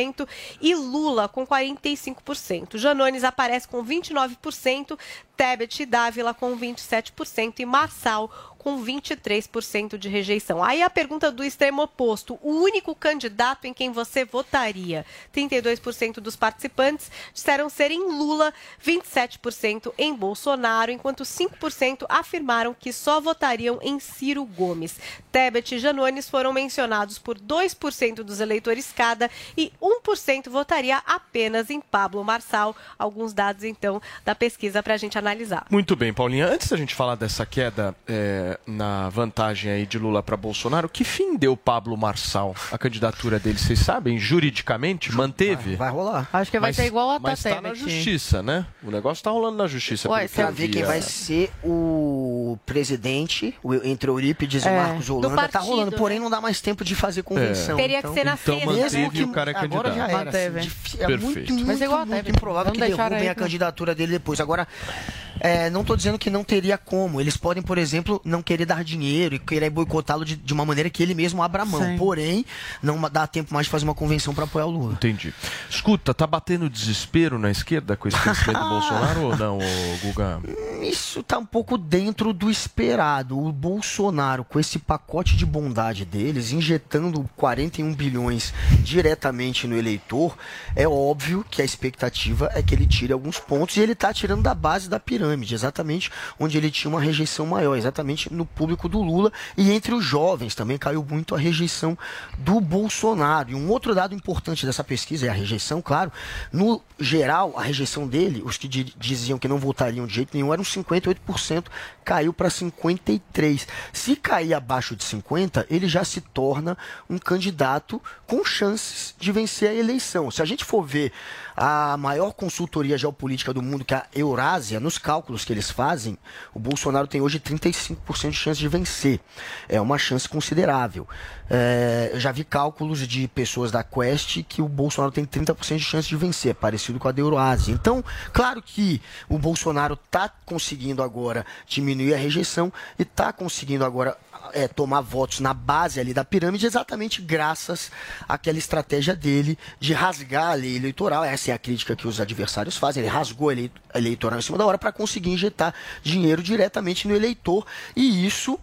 e Lula com 45%. Janones aparece com 29%, Tebet e Dávila com 27% e Marçal com 23% de rejeição. Aí a pergunta do extremo oposto: o único candidato em quem você votaria? 32% dos participantes disseram ser em Lula, 27% em Bolsonaro, enquanto 5% afirmaram que só votariam em Ciro Gomes. Tebet e Janones foram mencionados por 2% dos eleitores cada e 1% votaria apenas em Pablo Marçal. Alguns dados, então, da pesquisa para a gente analisar. Muito bem, Paulinha. Antes da gente falar dessa queda é, na vantagem aí de Lula para Bolsonaro, que fim deu Pablo Marçal? A candidatura dele, vocês sabem? Juridicamente, manteve? Vai, vai rolar. Acho que vai Mas- ser igual a Mas tá na justiça, né? O negócio tá rolando na justiça. Ué, que eu ver quem é. vai ser o presidente o- entre Eurípides e É, Marcos do Holanda. Tá partido, rolando, né? porém não dá mais tempo de fazer convenção. Teria que ser na Então sexta, manteve né? e o cara é agora candidato. já era. Manteve. assim, é Perfeito. muito, muito, Mas é igual a muito improvável Vamos que derrubem aí, a né? candidatura dele depois. Agora, é, não estou dizendo que não teria como. Eles podem, por exemplo, não querer dar dinheiro e querer boicotá-lo de, de uma maneira que ele mesmo abra mão. Sim. Porém, não dá tempo mais de fazer uma convenção para apoiar o Lula. Entendi. Escuta, tá batendo desespero na esquerda com esse crescimento do Bolsonaro ou não, Guga? Isso tá um pouco dentro do esperado. O Bolsonaro, com esse pacote de bondade deles, injetando 41 bilhões diretamente no eleitor, é óbvio que a expectativa é que ele tire alguns pontos e ele tá tirando da base da pirâmide, exatamente onde ele tinha uma rejeição maior, exatamente no público do Lula e entre os jovens também caiu muito a rejeição do Bolsonaro. E um outro dado importante dessa pesquisa é a rejeição, claro. No geral, a rejeição dele, os que di- diziam que não votariam de jeito nenhum, eram 58%, caiu para 53%. Se cair abaixo de 50%, ele já se torna um candidato com chances de vencer a eleição. Se a gente for ver a maior consultoria geopolítica do mundo, que é a Eurásia, nos cálculos que eles fazem, o Bolsonaro tem hoje 35% de chance de vencer. É uma chance considerável. É, eu já vi cálculos de pessoas da Quest que o Bolsonaro tem 30% de chance de vencer, parecido com a da Euroásia. Então, claro que o Bolsonaro está conseguindo agora diminuir a rejeição e está conseguindo agora é, tomar votos na base ali da pirâmide exatamente graças àquela estratégia dele de rasgar a lei eleitoral. Essa é a crítica que os adversários fazem. Ele rasgou a lei eleitoral em cima da hora para conseguir injetar dinheiro diretamente no eleitor. E isso,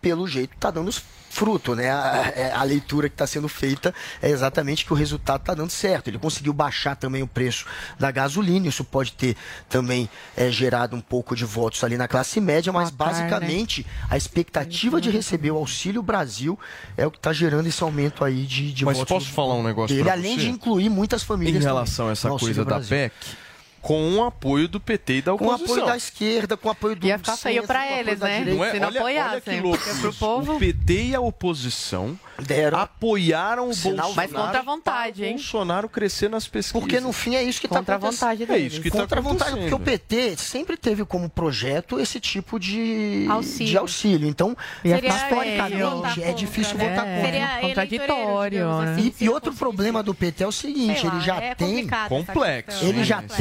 pelo jeito, está dando fruto, né? A, é, a leitura que está sendo feita é exatamente que o resultado está dando certo. Ele conseguiu baixar também o preço da gasolina, isso pode ter também é, gerado um pouco de votos ali na classe média, mas basicamente a expectativa de receber o Auxílio Brasil é o que está gerando esse aumento aí de, de Mas votos. posso falar um negócio dele, pra além você? de incluir muitas famílias Em relação também a essa coisa da Brasil. PEC, com o apoio do PT e da Com o oposição. apoio da esquerda, com o apoio do Ia ficar feio apoio eles, da né? Não é? Se não olha, olha que apoiassem, louco povo- O PT e a oposição apoiaram o Sinal Bolsonaro. Mas contra a vontade, hein? Bolsonaro crescer nas pesquisas. Porque no fim é isso que está Contra a acontecendo. vontade É isso que tá Contra a vontade, porque o acontecendo. PT sempre teve como projeto esse tipo de Auxílio. de auxílio. Então, Seria historicamente, é difícil É, votar contra. seria contraditório, né? assim. E, e outro problema do PT é o seguinte, lá, ele já é tem Complexo. ele né? já esse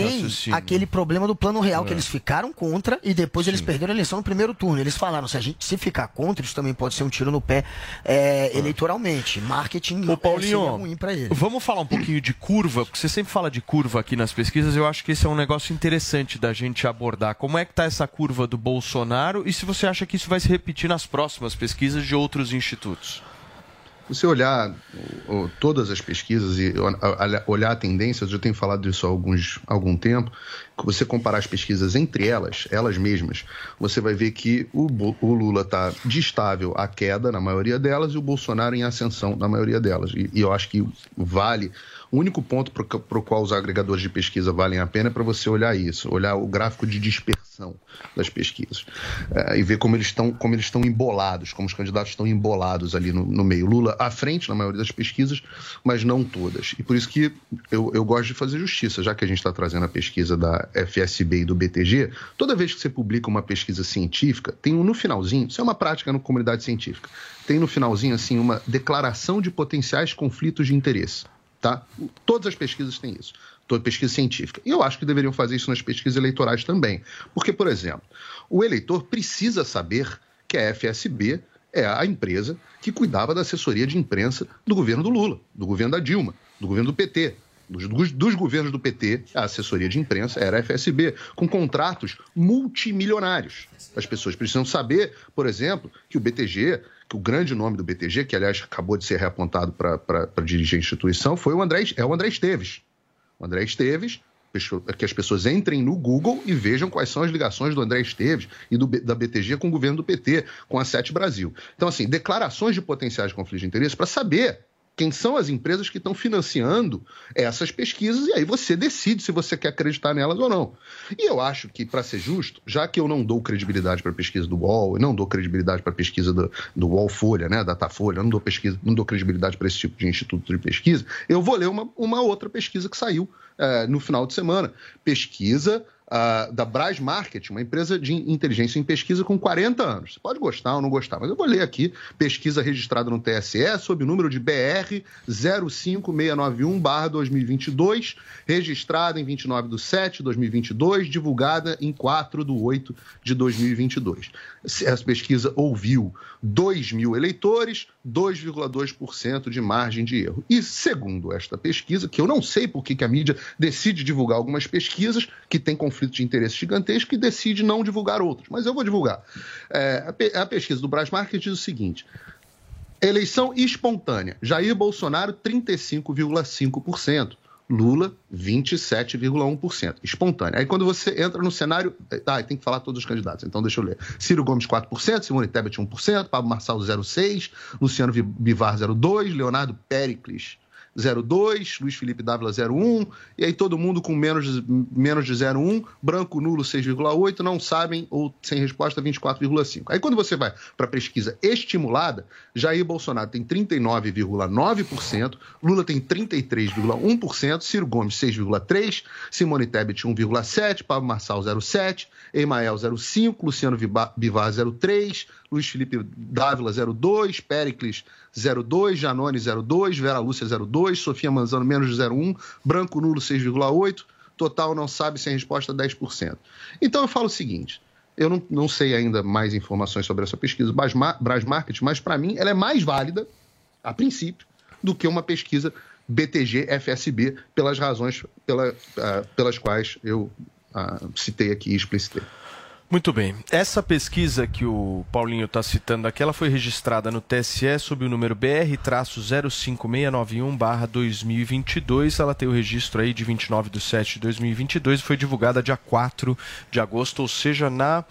tem aquele problema do plano real que É. eles ficaram contra e depois eles perderam a eleição no primeiro turno. Eles falaram, se a gente se ficar contra, isso também pode ser um tiro no pé é, eleitoralmente. Marketing Ô, é, Paulinho, seria ruim para ele. vamos falar um pouquinho de curva, porque você sempre fala de curva aqui nas pesquisas, eu acho que esse é um negócio interessante da gente abordar. Como é que tá essa curva do Bolsonaro e se você acha que isso vai se repetir nas próximas pesquisas de outros institutos? Você olhar todas as pesquisas e olhar a tendência, eu já tenho falado disso há alguns, algum tempo, você comparar as pesquisas entre elas, elas mesmas, você vai ver que o, o Lula está de estável à queda na maioria delas e o Bolsonaro em ascensão na maioria delas. E, e eu acho que vale. O único ponto para o qual os agregadores de pesquisa valem a pena é para você olhar isso, olhar o gráfico de dispersão das pesquisas eh, e ver como eles estão como eles estão embolados, como os candidatos estão embolados ali no, no meio. Lula à frente na maioria das pesquisas, mas não todas. E por isso que eu, eu gosto de fazer justiça, já que a gente está trazendo a pesquisa da FSB e do BTG. Toda vez que você publica uma pesquisa científica, tem um no finalzinho. Isso é uma prática na comunidade científica. Tem no finalzinho assim uma declaração de potenciais conflitos de interesse. Tá? Todas as pesquisas têm isso. Toda pesquisa científica. E eu acho que deveriam fazer isso nas pesquisas eleitorais também. Porque, por exemplo, o eleitor precisa saber que a FSB é a empresa que cuidava da assessoria de imprensa do governo do Lula, do governo da Dilma, do governo do PT. Dos, dos- governos do PT, a assessoria de imprensa era a FSB, com contratos multimilionários. As pessoas precisam saber, por exemplo, que o BTG, que o grande nome do BTG, que aliás acabou de ser reapontado para dirigir a instituição, foi o André, é o André Esteves. O André Esteves, pessoa- que as pessoas entrem no Google e vejam quais são as ligações do André Esteves e do, da BTG com o governo do PT, com a Sete Brasil. Então, assim, declarações de potenciais conflitos de interesse para saber quem são as empresas que estão financiando essas pesquisas e aí você decide se você quer acreditar nelas ou não. E eu acho que, para ser justo, já que eu não dou credibilidade para a pesquisa do UOL, e não dou credibilidade para a pesquisa do, do UOL Folha, né, Datafolha, eu não dou, pesquisa, não dou credibilidade para esse tipo de instituto de pesquisa, eu vou ler uma, uma outra pesquisa que saiu eh, no final de semana. Pesquisa ah, da Braz Market, uma empresa de inteligência em pesquisa com 40 anos. Você pode gostar ou não gostar, mas eu vou ler aqui. Pesquisa registrada no TSE sob o número de BR 05691-2022, registrada em 29 de 7 de 2022, divulgada em 4 de 8 de 2022. Essa pesquisa ouviu 2 mil eleitores, 2,2% de margem de erro. E segundo esta pesquisa, que eu não sei por que a mídia decide divulgar algumas pesquisas que têm conflito de interesse gigantesco e decide não divulgar outras, mas eu vou divulgar. É, a pesquisa do Brasmarket diz o seguinte: eleição espontânea, Jair Bolsonaro 35,5%. Lula, 27,1%. Espontânea. Aí quando você entra no cenário. Ah, tem que falar todos os candidatos, então deixa eu ler. Ciro Gomes, 4%, Simone Tebet, 1%, Pablo Marçal, 0,6%, Luciano Bivar, 0,2%, Leonardo Pericles, 0,2, Luiz Felipe Dávila 0,1, e aí todo mundo com menos de, menos de 0,1, branco nulo 6,8, não sabem ou sem resposta 24,5. Aí quando você vai para a pesquisa estimulada, Jair Bolsonaro tem 39,9%, Lula tem 33,1%, Ciro Gomes 6,3%, Simone Tebet 1,7%, Pablo Marçal 0,7%, Emael 0,5%, Luciano Bivar 0,3%, Luiz Felipe Dávila 0,2%, Pericles 0,2%, Janone 0,2%, Vera Lúcia 0,2%, Sofia Manzano menos de 0,1%, Branco Nulo 6,8%, total não sabe sem resposta 10%. Então eu falo o seguinte, eu não, não sei ainda mais informações sobre essa pesquisa Brasma- Brasmarket, mas para mim ela é mais válida, a princípio, do que uma pesquisa BTG-FSB, pelas razões pela- ah, pelas quais eu ah, citei aqui e explicitei. Muito bem. Essa pesquisa que o Paulinho está citando aqui, ela foi registrada no TSE sob o número BR-05691-2022. Ela tem o registro aí de 29 de 7 de 2022 e foi divulgada dia 4 de agosto, ou seja, na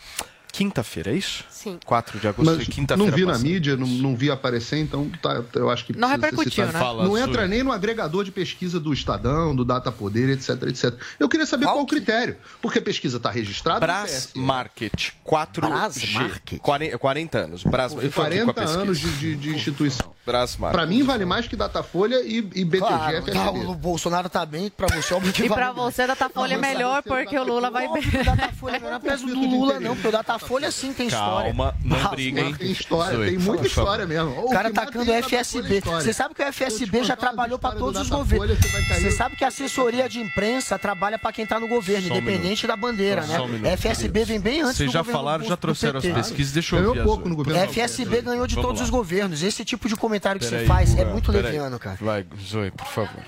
quinta-feira, é isso? Sim. 4 de agosto, Mas quinta-feira não vi na passada. mídia, não, não vi aparecer, então tá, eu acho que Não repercutiu, né? Fala, Não entra nem no agregador de pesquisa do Estadão, do Data Poder, etc, etc. Eu queria saber qual, o critério, porque a pesquisa está registrada Brás. Market, 4G, Brás Market? 40, 40 anos. Brás, eu tô aqui com a 40 pesquisa. anos de, de- de instituição. Abraço, Marcos. Pra mim vale mais que Datafolha e, e BTG Claro, FSB. tá, o Bolsonaro tá bem, pra você, óbvio que E vale pra mais. você, Datafolha é melhor porque o Lula vai bem. Datafolha não é preso do Lula, não, porque o Datafolha sim tem história. Calma, não Ah, briguem. Tem história, tem por muita história mesmo. O cara atacando o FSB. Você sabe que o FSB já trabalhou pra todos os governos. Você sabe que a assessoria de imprensa trabalha pra quem tá no governo, independente da bandeira, né? FSB vem bem antes Vocês do já falaram, já trouxeram as pesquisas, deixa eu Ganhou ouvir. a pouco no governo. FSB ganhou de todos os governos. Esse tipo de comentário que você Peraí, faz é muito leviano, cara. Vai, Zoe, por favor.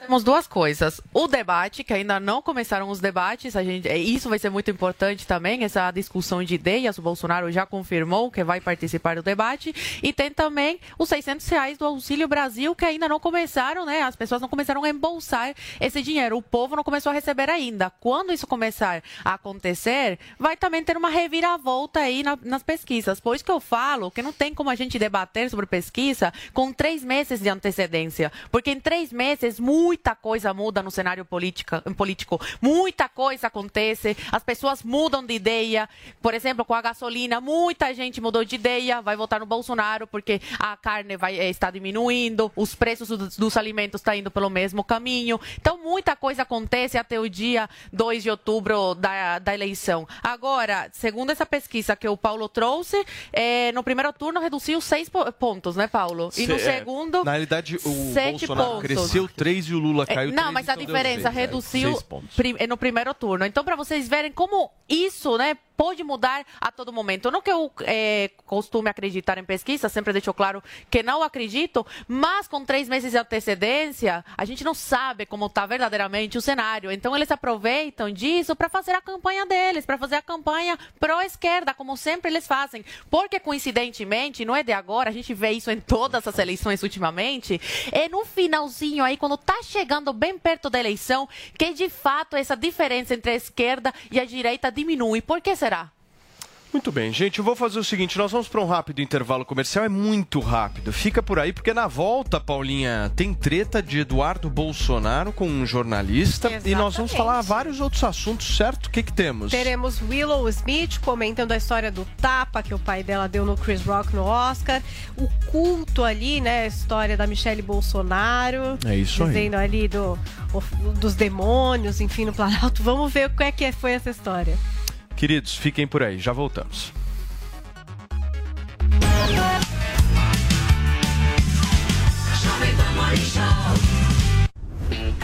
Temos duas coisas. O debate, que ainda não começaram os debates, a gente, é, isso vai ser muito importante também, essa discussão de ideias. O Bolsonaro já confirmou que vai participar do debate. E tem também os 600 reais do Auxílio Brasil, que ainda não começaram, né? As pessoas não começaram a embolsar esse dinheiro. O povo não começou a receber ainda. Quando isso começar a acontecer, vai também ter uma reviravolta aí na- nas pesquisas. Por isso que eu falo que não tem como a gente debater sobre pesquisa com três meses de antecedência. Porque em três meses, muita coisa muda no cenário política, político. Muita coisa acontece. As pessoas mudam de ideia. Por exemplo, com a gasolina, muita gente mudou de ideia, vai votar no Bolsonaro porque a carne vai eh, está diminuindo, os preços dos, dos alimentos estão indo pelo mesmo caminho. Então, muita coisa acontece até o dia 2 de outubro da, da eleição. Agora, segundo essa pesquisa que o Paulo trouxe, eh, no primeiro turno reduziu seis po- pontos, né, Paulo? E no é, segundo, Na realidade, o sete Bolsonaro pontos. cresceu 3 e o Lula é, caiu não, 3, mas a então deu diferença seis, é, reduziu no primeiro turno. Então, para vocês verem como isso, né, pode mudar a todo momento. Não que eu é, costume acreditar em pesquisa, sempre deixo claro que não acredito, mas com três meses de antecedência, a gente não sabe como está verdadeiramente o cenário. Então, eles aproveitam disso para fazer a campanha deles, para fazer a campanha pró-esquerda, como sempre eles fazem. Porque, coincidentemente, não é de agora, a gente vê isso em todas as eleições ultimamente, é no finalzinho aí, quando está chegando bem perto da eleição, que de fato essa diferença entre a esquerda e a direita diminui. Por que será? Muito bem, gente, eu vou fazer o seguinte, nós vamos para um rápido intervalo comercial, é muito rápido. Fica por aí, porque na volta, Paulinha, tem treta de Eduardo Bolsonaro com um jornalista e nós vamos falar vários outros assuntos, certo? O que que temos? Teremos Willow Smith comentando a história do tapa que o pai dela deu no Chris Rock no Oscar. O culto ali, né? A história da Michelle Bolsonaro. É isso aí. Dizendo ali do, dos demônios, enfim, no Planalto. Vamos ver o que é que foi essa história. Queridos, fiquem por aí, já voltamos.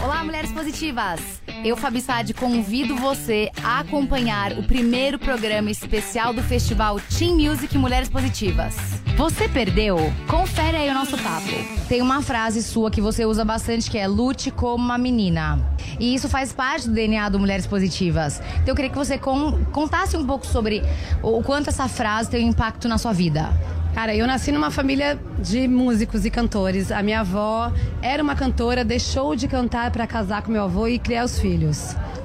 Olá, mulheres positivas! Eu, Fabi Saad, convido você a acompanhar o primeiro programa especial do festival Team Music Mulheres Positivas. Você perdeu? Confere aí o nosso papo. Tem uma frase sua que você usa bastante que é lute como uma menina. E isso faz parte do DNA do Mulheres Positivas. Então eu queria que você con- contasse um pouco sobre o quanto essa frase tem um impacto na sua vida. Cara, eu nasci numa família de músicos e cantores. A minha avó era uma cantora, deixou de cantar para casar com meu avô e criar os filhos.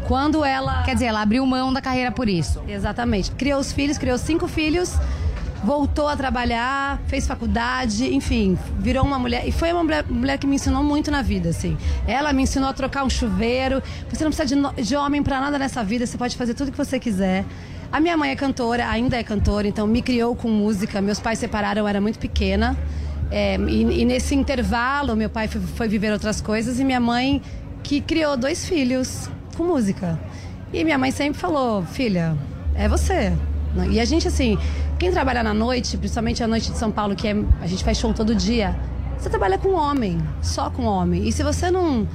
Quando ela. Quer dizer, ela abriu mão da carreira por isso. Exatamente. Criou os filhos, criou cinco filhos, voltou a trabalhar, fez faculdade, enfim, virou uma mulher. E foi uma mulher, mulher que me ensinou muito na vida, assim. Ela me ensinou a trocar um chuveiro. Você não precisa de, de homem para nada nessa vida, você pode fazer tudo que você quiser. A minha mãe é cantora, ainda é cantora, então me criou com música. Meus pais separaram, eu era muito pequena. É, e, e nesse intervalo, meu pai foi, foi viver outras coisas e minha mãe que criou dois filhos com música. E minha mãe sempre falou, filha, é você. E a gente, assim, quem trabalha na noite, principalmente a noite de São Paulo, que é, a gente faz show todo dia, você trabalha com homem, só com homem. E se você não,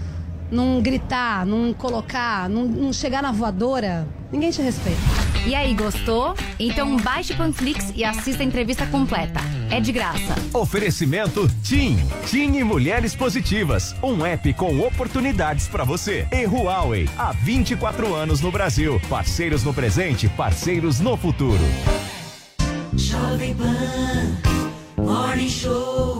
não gritar, não colocar, não, não chegar na voadora, ninguém te respeita. E aí, gostou? Então baixe o Panflix e assista a entrevista completa. É de graça. Oferecimento TIM. TIM e Mulheres Positivas. Um app com oportunidades para você. E Huawei. Há 24 anos no Brasil. Parceiros no presente, parceiros no futuro. Jovem Pan Morning Show.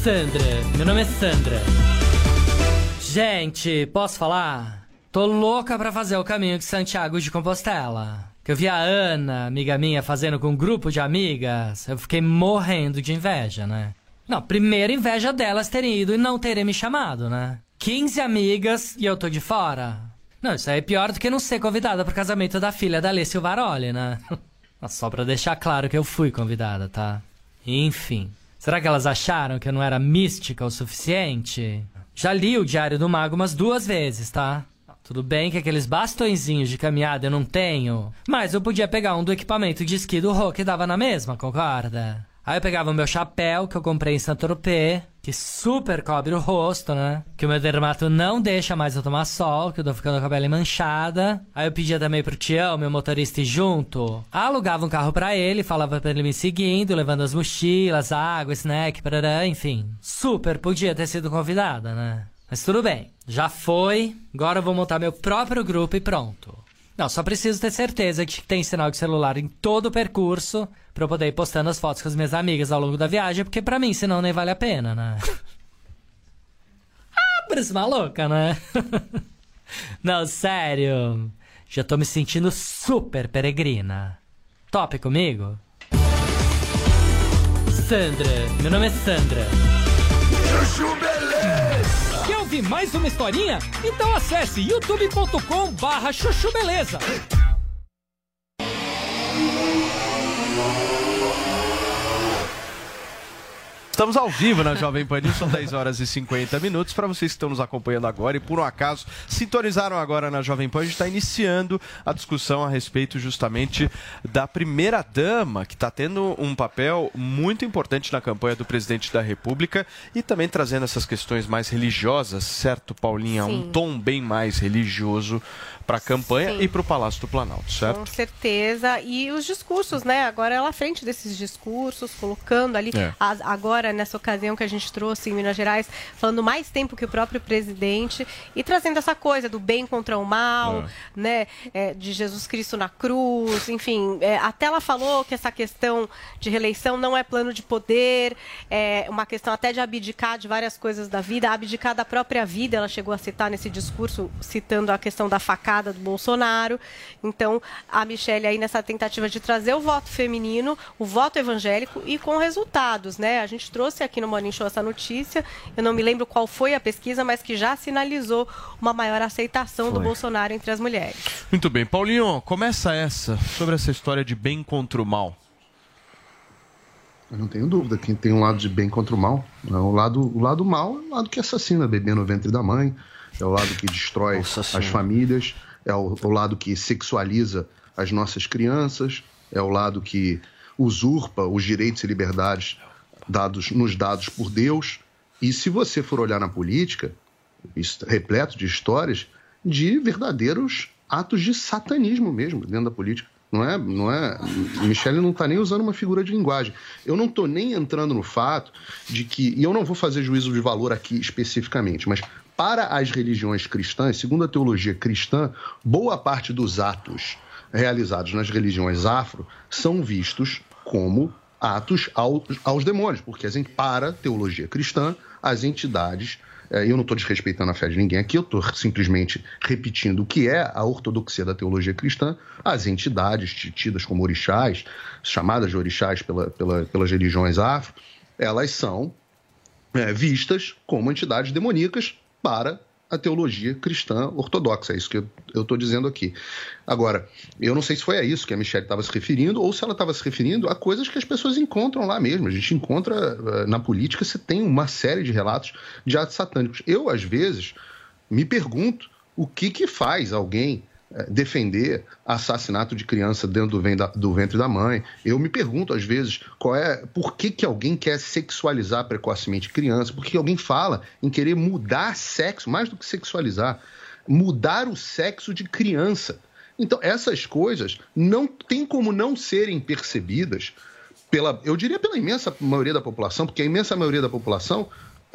Sandra, meu nome é Sandra. Gente, posso falar? Tô louca pra fazer o caminho de Santiago de Compostela. Que eu vi a Ana, amiga minha, fazendo com um grupo de amigas. Eu fiquei morrendo de inveja, né? Não, primeiro inveja delas terem ido e não terem me chamado, né? 15 amigas e eu tô de fora. Não, isso aí é pior do que não ser convidada pro casamento da filha da Alessia Varoli, né? Só pra deixar claro que eu fui convidada, tá? Enfim. Será que elas acharam que eu não era mística o suficiente? Já li o Diário do Mago umas duas vezes, tá? Tudo bem que aqueles bastõezinhos de caminhada eu não tenho, mas eu podia pegar um do equipamento de esqui do Rô que dava na mesma, concorda? Aí eu pegava o meu chapéu que eu comprei em Saint-Tropez, que super cobre o rosto, né? Que o meu dermato não deixa mais eu tomar sol, que eu tô ficando com a pele manchada. Aí eu pedia também pro Tião, meu motorista, ir junto. Alugava um carro pra ele, falava pra ele me seguindo, levando as mochilas, água, snack, parará, enfim. Super podia ter sido convidada, né? Mas tudo bem, já foi, agora eu vou montar meu próprio grupo e pronto. Não, só preciso ter certeza de que tem sinal de celular em todo o percurso pra eu poder ir postando as fotos com as minhas amigas ao longo da viagem, porque pra mim, senão nem vale a pena, né? ah, parece maluca, né? Não, sério. Já tô me sentindo super peregrina. Top comigo? Sandra, meu nome é Sandra. Ouvir mais uma historinha? Então acesse youtube.com barra chuchu beleza. Estamos ao vivo na Jovem Pan News, são 10 horas e 50 minutos. Para vocês que estão nos acompanhando agora e por um acaso sintonizaram agora na Jovem Pan, a gente está iniciando a discussão a respeito justamente da primeira-dama, que está tendo um papel muito importante na campanha do presidente da República e também trazendo essas questões mais religiosas, certo, Paulinha? Sim. Um tom bem mais religioso para a campanha Sim. e para o Palácio do Planalto, Com certo? certeza. E os discursos, né? Agora ela à frente desses discursos, colocando ali, É. as- agora nessa ocasião que a gente trouxe em Minas Gerais, falando mais tempo que o próprio presidente e trazendo essa coisa do bem contra o mal, né? é, de Jesus Cristo na cruz, enfim. é, até ela falou que essa questão de reeleição não é plano de poder, é uma questão até de abdicar de várias coisas da vida, abdicar da própria vida, ela chegou a citar nesse discurso, citando a questão da facada do Bolsonaro. Então, a Michelle aí nessa tentativa de trazer o voto feminino, o voto evangélico e com resultados, né? A gente trouxe aqui no Morning Show essa notícia, eu não me lembro qual foi a pesquisa, mas que já sinalizou uma maior aceitação do Foi. Bolsonaro entre as mulheres. Muito bem. Paulinho, começa essa, sobre essa história de bem contra o mal. Eu não tenho dúvida que tem um lado de bem contra o mal. né? O lado, o lado mal é o lado que assassina bebê no ventre da mãe, é o lado que destrói as Senhora. famílias, é o, o lado que sexualiza as nossas crianças, é o lado que usurpa os direitos e liberdades dados, nos dados por Deus. E se você for olhar na política, isso- repleto de histórias de verdadeiros atos de satanismo mesmo dentro da política. Não é, não é. Michele não está nem usando uma figura de linguagem. Eu não estou nem entrando no fato de que. E eu não vou fazer juízo de valor aqui especificamente, mas para as religiões cristãs, segundo a teologia cristã, boa parte dos atos realizados nas religiões afro são vistos como atos aos, aos demônios, porque as, para a teologia cristã, as entidades, eh, eu não estou desrespeitando a fé de ninguém aqui, eu estou simplesmente repetindo o que é a ortodoxia da teologia cristã, as entidades tidas como orixás, chamadas de orixás pela- pela- pelas religiões afro, elas são é, vistas como entidades demoníacas para a teologia cristã ortodoxa. É isso que eu estou dizendo aqui. Agora, eu não sei se foi a isso que a Michelle estava se referindo ou se ela estava se referindo a coisas que as pessoas encontram lá mesmo. A gente encontra eh, na política, você tem uma série de relatos de atos satânicos. Eu, às vezes, me pergunto o que, que faz alguém defender assassinato de criança dentro do ventre da mãe. Eu me pergunto, às vezes, qual é, por que, que alguém quer sexualizar precocemente criança? Por que alguém fala em querer mudar sexo, mais do que sexualizar, mudar o sexo de criança? Então, essas coisas não tem como não serem percebidas pela, eu diria pela imensa maioria da população, porque a imensa maioria da população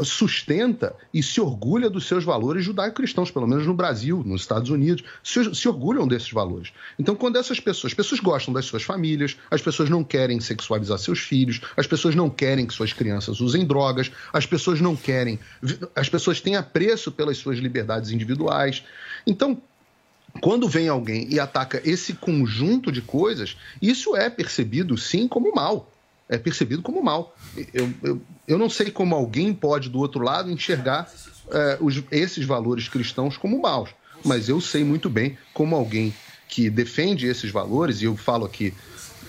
sustenta e se orgulha dos seus valores judaico-cristãos, pelo menos no Brasil, nos Estados Unidos, se, se orgulham desses valores. Então, quando essas pessoas, as pessoas gostam das suas famílias, as pessoas não querem sexualizar seus filhos, as pessoas não querem que suas crianças usem drogas, as pessoas não querem, as pessoas têm apreço pelas suas liberdades individuais. Então, quando vem alguém e ataca esse conjunto de coisas, isso é percebido sim como mal. É percebido como mal. Eu, eu, eu não sei como alguém pode, do outro lado, enxergar eh, os- esses valores cristãos como maus. Mas eu sei muito bem como alguém que defende esses valores, e eu falo aqui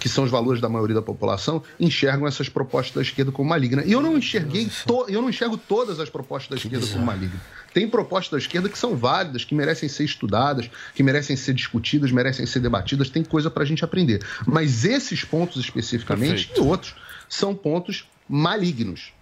que são os valores da maioria da população, enxergam essas propostas da esquerda como malignas. E eu não enxerguei, to- eu não enxergo todas as propostas da esquerda como malignas. Tem propostas da esquerda que são válidas, que merecem ser estudadas, que merecem ser discutidas, merecem ser debatidas, tem coisa para a gente aprender. Mas esses pontos especificamente Perfeito. e outros são pontos malignos.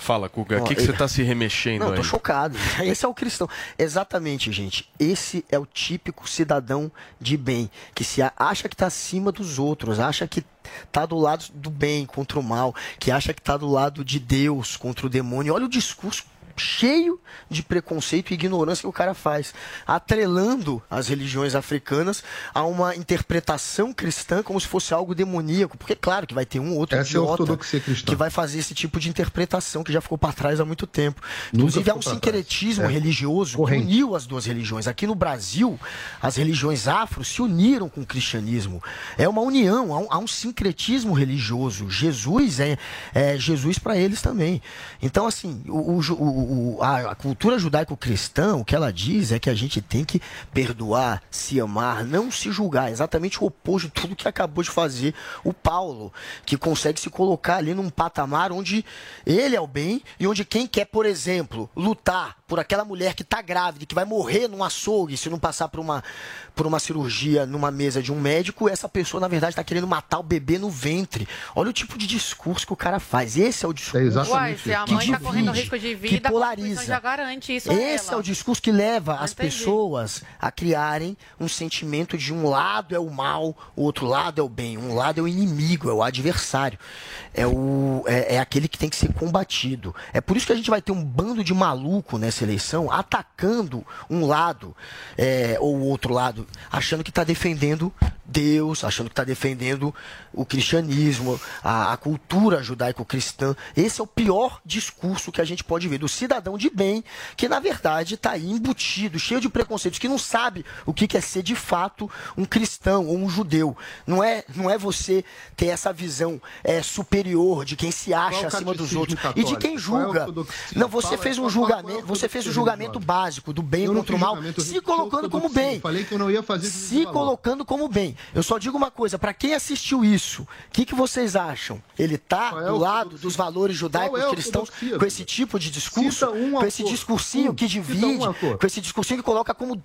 Fala, Kuga, o que, que ele- você tá se remexendo Não, eu aí? tô chocado. Esse é o cristão. Exatamente, gente. Esse é o típico cidadão de bem, que se acha que tá acima dos outros, acha que tá do lado do bem contra o mal, que acha que tá do lado de Deus contra o demônio. Olha o discurso cheio de preconceito e ignorância que o cara faz, atrelando as religiões africanas a uma interpretação cristã como se fosse algo demoníaco, porque claro que vai ter um outro Essa é idiota cristã. que vai fazer esse tipo de interpretação que já ficou para trás há muito tempo. Inclusive, há um sincretismo É. religioso Corrente. que uniu as duas religiões. Aqui no Brasil, as religiões afro se uniram com o cristianismo. É uma união, há um, há um sincretismo religioso. Jesus é, é Jesus para eles também. Então, assim, o, o o- o- a, a cultura judaico-cristã, o que ela diz é que a gente tem que perdoar, se amar, não se julgar. Exatamente o oposto de tudo que acabou de fazer o Paulo, que consegue se colocar ali num patamar onde ele é o bem e onde quem quer, por exemplo, lutar por aquela mulher que está grávida, que vai morrer num açougue se não passar por uma, por uma cirurgia numa mesa de um médico, essa pessoa, na verdade, está querendo matar o bebê no ventre. Olha o tipo de discurso que o cara faz. Esse é o discurso Uai, se a mãe tá correndo risco de vida, polariza. já garante isso Esse é o discurso que leva as Entendi. pessoas a criarem um sentimento de um lado é o mal, o outro lado é o bem, um lado é o inimigo, é o adversário, é, o, é, é aquele que tem que ser combatido. É por isso que a gente vai ter um bando de maluco nessa eleição atacando um lado é, ou o outro lado, achando que está defendendo Deus, achando que está defendendo o cristianismo, a, a cultura judaico-cristã. Esse é o pior discurso que a gente pode ver do cidadão de bem, que na verdade está aí embutido, cheio de preconceitos, que não sabe o que é ser de fato um cristão ou um judeu. Não é, não é você ter essa visão é, superior de quem se acha o acima dos outros e católico? de quem é julga. ortodoxia? Não, você Fala- fez um julgamento, é você fez o ortodoxia julgamento básico do bem Eu contra o mal, se colocando como bem. Falei que eu não ia fazer Se colocando como bem. Eu só digo uma coisa, para quem assistiu isso, o que, que vocês acham? Ele tá Qual é do lado dos valores judaicos é cristãos com esse tipo de discurso, um com esse discursinho Um. que divide, um com esse discursinho que coloca como,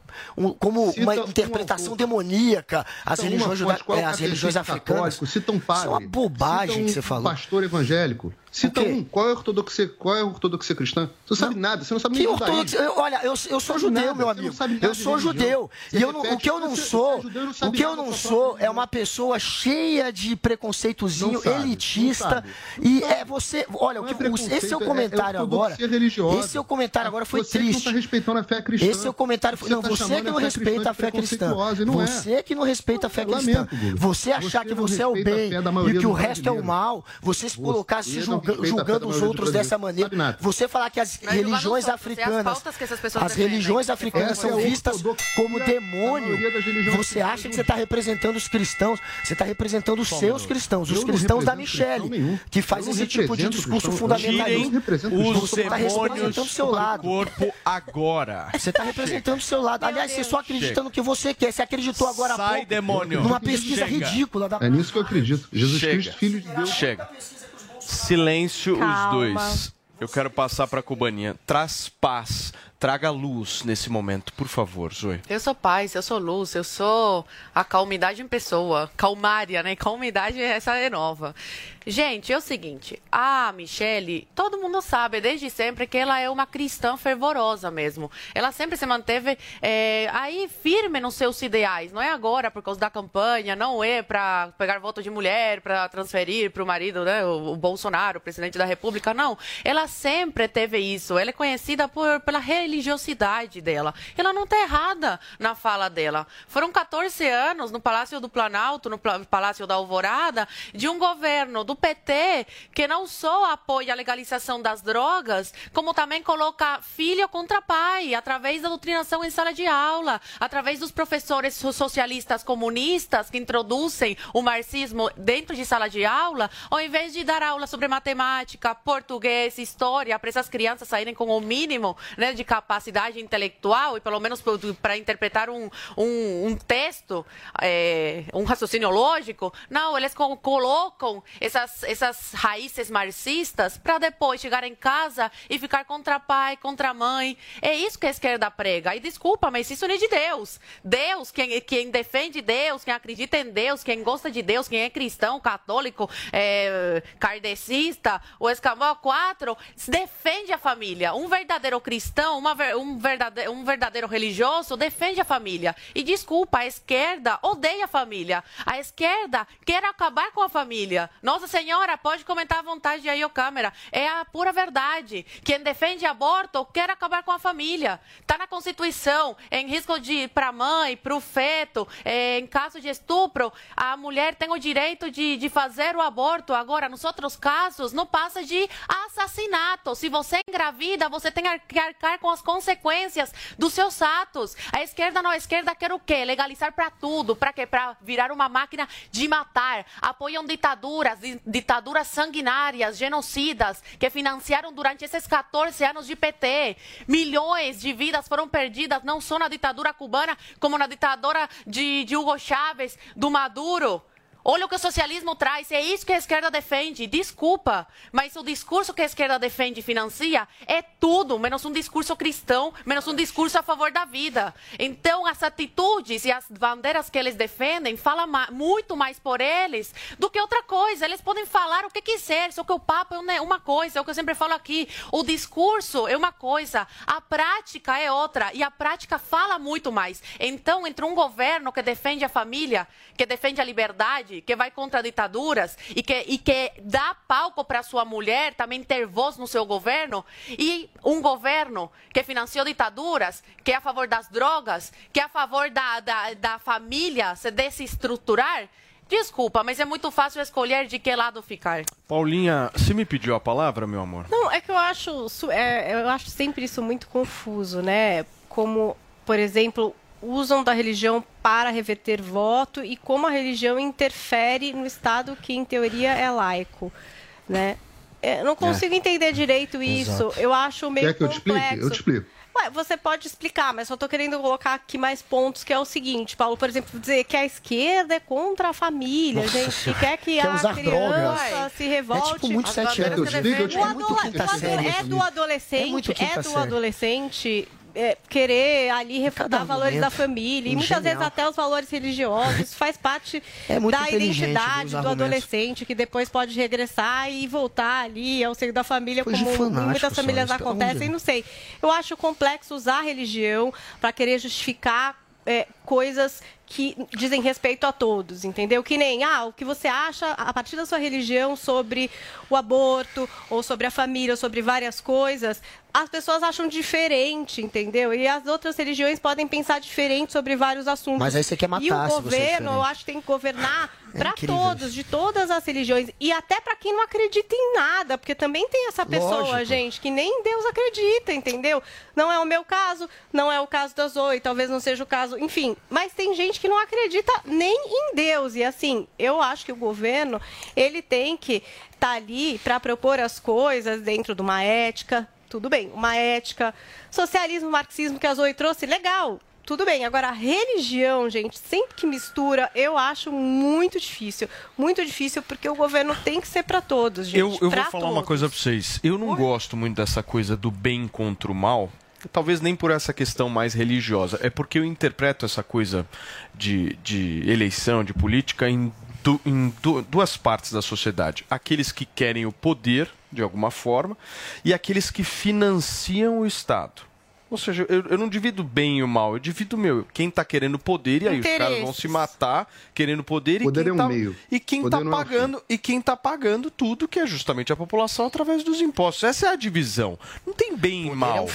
como Cita uma um interpretação demoníaca as religiões, juda- qual é as religiões africanas. Cita um padre. Isso é uma bobagem que você falou. pastor evangélico. Cita um. Qual é a ortodoxia, qual é a ortodoxia cristã? Você não sabe nada, você não sabe Que nem do ortodoxia? Eu- Olha, eu, eu sou judeu, meu amigo. Eu sou judeu. E eu não- o que eu não sou, o que eu não sou é uma pessoa cheia de preconceitozinho, Não sabe, elitista. não. E é você. Olha, o que- o- esse seu é- comentário é agora. ortodoxia religiosa. Esse seu comentário agora foi Você que não triste. está respeitando a fé cristã. Esse seu comentário foi. Você Não, tá você que não respeita a fé cristã. não é. Você que não respeita a fé cristã. Você achar Você que não você é o bem e que o resto é o mal, você se colocar se Você julgando os outros dessa maneira. Você falar que as é julgar religiões é as africanas, pautas que essas pessoas as defendem. religiões africanas Essa são é vistas como demônio. Você acha que você está representando os cristãos? Você está representando os seus cristãos, os cristãos da Michelle, que faz esse tipo de discurso fundamentalista. Você está representando demônios o seu do lado. corpo agora. Você está representando o seu lado. Aliás, você só acredita no que você quer. Você acreditou agora há Sai, pouco demônio. numa pesquisa ridícula da É nisso que eu acredito. Jesus. Cristo, filho de Deus. Chega. Silêncio Calma. os dois. Eu quero passar para a cubaninha. Traz paz, traga luz nesse momento, por favor, Zoe. Eu sou paz, eu sou luz, eu sou a calmidade em pessoa. Calmária, né? Calmidade, essa é nova. Gente, é o seguinte, a Michelle, todo mundo sabe desde sempre que ela é uma cristã fervorosa mesmo. Ela sempre se manteve é, aí firme nos seus ideais. Não é agora por causa da campanha, não é para pegar voto de mulher, para transferir para o marido, né, o, o Bolsonaro, o presidente da República. Não. Ela sempre teve isso. Ela é conhecida por, pela religiosidade dela. Ela não está errada na fala dela. Foram 14 anos no Palácio do Planalto, no Palácio da Alvorada, de um governo do PT que não só apoia a legalização das drogas, como também coloca filho contra pai, através da doutrinação em sala de aula, através dos professores so- socialistas comunistas que introduzem o marxismo dentro de sala de aula, ao invés de dar aula sobre matemática, português, história, para essas crianças saírem com o mínimo né, de capacidade intelectual e pelo menos para interpretar um, um, um texto, é, um raciocínio lógico. Não, eles co- colocam essas, essas raízes marxistas para depois chegar em casa e ficar contra pai, contra mãe. É isso que a esquerda prega. E desculpa, mas isso não é de Deus. Deus, quem, quem defende Deus, quem acredita em Deus, quem gosta de Deus, quem é cristão, católico, é, kardecista, o Escambau 4, defende a família. Um verdadeiro cristão, uma um, verdadeiro, um verdadeiro religioso defende a família. E desculpa, a esquerda odeia a família. A esquerda quer acabar com a família. Nossa Senhora, pode comentar à vontade aí, ô câmera. É a pura verdade. Quem defende aborto quer acabar com a família. Está na Constituição, em risco de para a mãe, para o feto, é, em caso de estupro, a mulher tem o direito de, de fazer o aborto. Agora, nos outros casos, não passa de assassinato. Se você engravida, você tem que arcar com as consequências dos seus atos. A esquerda não, a esquerda quer o quê? Legalizar para tudo. Para quê? Para virar uma máquina de matar. Apoiam ditaduras, di- ditaduras sanguinárias, genocidas, que financiaram durante esses 14 anos de PT. Milhões de vidas foram perdidas, não só na ditadura cubana, como na ditadura de, de Hugo Chávez, do Maduro. Olha o que o socialismo traz, é isso que a esquerda defende. Desculpa, mas o discurso que a esquerda defende e financia é tudo, menos um discurso cristão, menos um discurso a favor da vida. Então, as atitudes e as bandeiras que eles defendem falam muito mais por eles do que outra coisa. Eles podem falar o que quiser, só que o papo é uma coisa, é o que eu sempre falo aqui. O discurso é uma coisa, a prática é outra, e a prática fala muito mais. Então, entre um governo que defende a família, que defende a liberdade, que vai contra ditaduras e que, e que dá palco para sua mulher também ter voz no seu governo, e um governo que financiou ditaduras, que é a favor das drogas, que é a favor da, da, da família se desestruturar. Desculpa, mas é muito fácil escolher de que lado ficar. Paulinha, você me pediu a palavra, meu amor? Não, é que eu acho, é, eu acho sempre isso muito confuso, né? Como, por exemplo, usam da religião para reverter voto e como a religião interfere no Estado que, em teoria, é laico, né? É, Eu não consigo entender direito isso. Exato. Eu acho meio Quer que eu te explique? complexo. Eu te explico. Ué, você pode explicar, mas só estou querendo colocar aqui mais pontos, que é o seguinte, Paulo, por exemplo, dizer que a esquerda é contra a família, Nossa gente, que Senhora. quer que Quer a criança drogas. se revolte. É tipo muito sete anos. que É É isso, do adolescente, É é do adolescente é, querer ali refutar valores da família e muitas vezes até os valores religiosos. Isso faz parte É da identidade do adolescente que depois pode regressar e voltar ali ao seio da família, de como fanático muitas famílias acontecem. Não sei. Eu acho complexo usar a religião para querer justificar é, coisas que dizem respeito a todos, entendeu? Que nem, ah, o que você acha a partir da sua religião sobre o aborto, ou sobre a família, ou sobre várias coisas, as pessoas acham diferente, entendeu? E as outras religiões podem pensar diferente sobre vários assuntos. Mas aí você quer matar E o é governo, eu acho que tem que governar É para todos, de todas as religiões. E até para quem não acredita em nada, porque também tem essa pessoa, Lógico. gente, que nem em Deus acredita, entendeu? Não é o meu caso, não é o caso da Zoe, talvez não seja o caso, enfim. Mas tem gente que não acredita nem em Deus. E assim, eu acho que o governo, ele tem que estar ali para propor as coisas dentro de uma ética, tudo bem, uma ética, socialismo, marxismo que a Zoe trouxe, legal. Tudo bem, agora a religião, gente, sempre que mistura, eu acho muito difícil. Muito difícil, porque o governo tem que ser para todos, gente. Eu, eu vou falar uma todos. coisa pra vocês. Eu não gosto muito dessa coisa do bem contra o mal. Talvez nem por essa questão mais religiosa. É porque eu interpreto essa coisa de, de eleição, de política, em, du- em du- duas partes da sociedade. Aqueles que querem o poder, de alguma forma, e aqueles que financiam o Estado. Ou seja, eu, eu não divido o bem e o mal, eu divido meu. Quem tá querendo poder, e aí os caras vão se matar querendo poder, Poder e quem é um tá, meio. E quem Poder tá é um pagando e quem tá pagando tudo que é justamente a população através dos impostos. Essa é a divisão. Não tem bem e mal.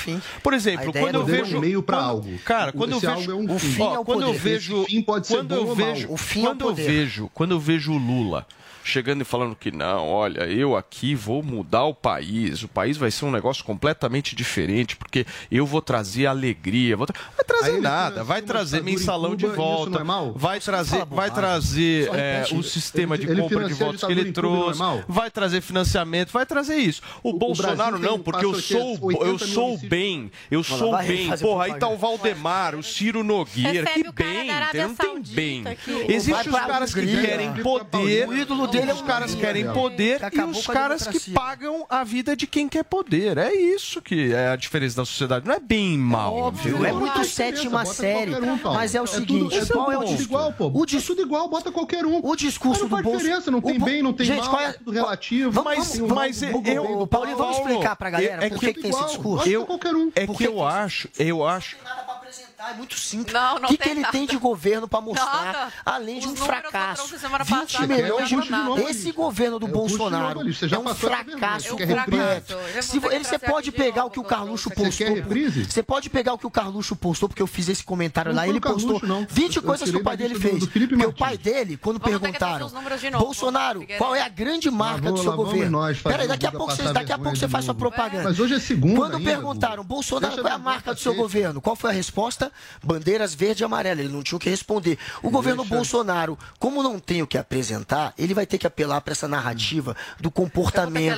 Por exemplo, A ideia quando eu do poder é um vejo meio quando- algo. Cara, quando eu Esse vejo algo é um o fim. fim, Ó, ó, quando eu poder. vejo Esse fim pode ser quando bom eu vejo, mal. O fim é o quando eu poder. vejo, quando eu vejo o Lula chegando e falando que não, olha, eu aqui vou mudar o país, o país vai ser um negócio completamente diferente, porque eu vou trazer alegria, vou tra- vai trazer nada, vai trazer mensalão de volta, vai trazer, vai trazer é, o sistema Ele- de ele compra de votos que ele Cuba, trouxe, é vai trazer financiamento, vai trazer isso. O, Bolsonaro Brasil tem- não, porque eu sou, 80 eu sou o bem, eu lá, sou o bem. Porra, aí tá o. Valdemar, o Ciro Nogueira, Recebe que o bem, não tem bem. aqui. Existem os caras que querem poder, O ídolo dele é os um caras querem meu. poder Que e os caras que pagam a vida de quem quer poder. É isso que é a diferença da sociedade. Não é bem e mal. Óbvio, é muito sétima série. mas é o seguinte, é tudo, qual é o discurso? igual, pô. O dis- É tudo igual, bota qualquer um. O discurso Mas não do faz Bolso- diferença, não tem o bem, não tem Gente, mal, qual é- é tudo relativo. Vamos- mas vamos- Mas eu, Paulinho, vamos explicar pra galera é por que, que tem esse discurso. Eu, é que que eu acho, eu acho. É muito simples. Não, não o que, tem que ele nada. tem de governo pra mostrar, Nada. além de Os um fracasso? que eu trouxe semana 20 passada, milhões de. Esse governo do É Bolsonaro é um fracasso completo. ele, você pode pegar o que o Carluxo postou. Você pode pegar o que o Carluxo postou, porque eu fiz esse comentário Não lá. Ele postou não. 20 Eu coisas que o pai dele fez. Porque o pai dele, quando perguntaram, Bolsonaro, qual é a grande marca do seu governo? Peraí, daqui a pouco você, daqui a pouco você faz sua propaganda. Mas hoje é segunda Quando perguntaram. Bolsonaro, qual é a marca do seu governo? Qual foi a resposta? Bandeiras verde e amarela. Ele não tinha o que responder. O governo Deixa- Bolsonaro, como não tem o que apresentar, ele vai ter que apelar para essa narrativa do comportamento,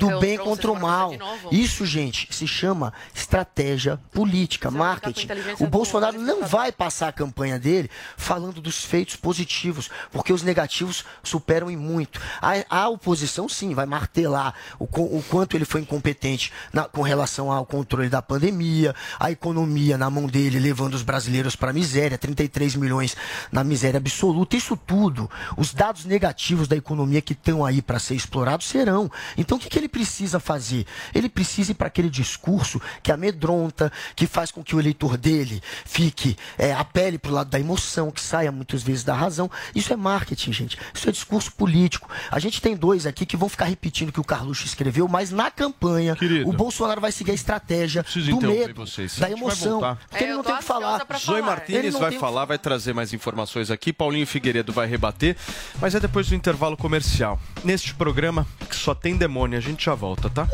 do eu bem contra o mal. Isso, gente, se chama estratégia política, marketing. O Bolsonaro não vai passar a campanha dele falando dos feitos positivos, porque os negativos superam em muito. A, a oposição, sim, vai martelar o, o quanto ele foi incompetente na- com relação ao controle da pandemia, a economia na mão dele, levando os brasileiros para a miséria, 33 milhões na miséria absoluta. Isso tudo, os dados negativos da economia que estão aí para ser explorados serão. Então, o que, que ele precisa fazer? Ele precisa ir para aquele discurso que amedronta, que faz com que o eleitor dele fique, é, apele para o lado da emoção, que saia muitas vezes da razão. Isso é marketing, gente. Isso é discurso político. A gente tem dois aqui que vão ficar repetindo o que o Carluxo escreveu, mas na campanha Querido. o Bolsonaro vai seguir a estratégia do medo, vocês. da A emoção. Porque É, não tem o que falar. Zoe Martinez vai falar, vai trazer mais informações aqui. Paulinho Figueiredo vai rebater, mas é depois do intervalo comercial. Neste programa, que só tem demônio, a gente já volta, tá?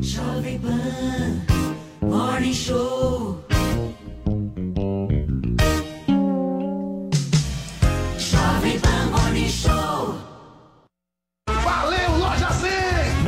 Jovem Pan Morning Show.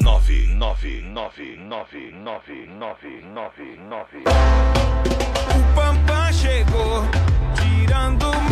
100,9999999. O Pampam chegou, tirando o.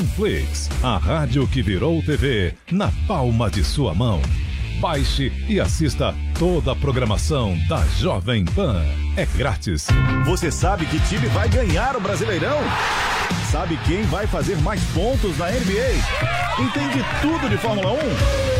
Panflix, a rádio que virou TV na palma de sua mão. Baixe e assista toda a programação da Jovem Pan. É grátis. Você sabe que time vai ganhar o Brasileirão? Sabe quem vai fazer mais pontos na NBA? Entende tudo de Fórmula 1?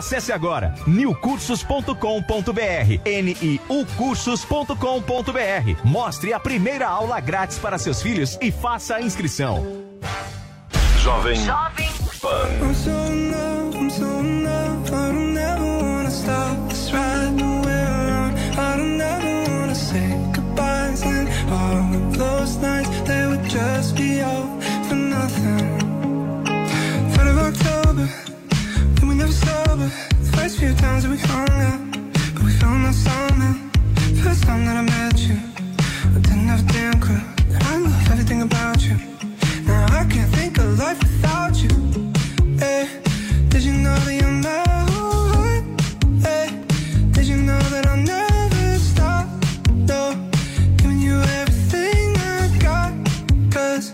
Acesse agora newcursos.com.br, niucursos.com.br. Mostre a primeira aula grátis para seus filhos e faça a inscrição. Jovem Pan. I'm so in love, I'm so in love. I don't ever wanna stop this ride that we're on. I don't ever wanna say goodbyes and all of those nights they would just be all for nothing. Third of October, sober. First few times we hung out, but we found that something. First time that I met you, I didn't have a damn clue. I love everything about you. Now I can't think of life without you. Hey, did you know that you're my heart? Hey, did you know that I'll never stop? No, giving you everything I got. Cause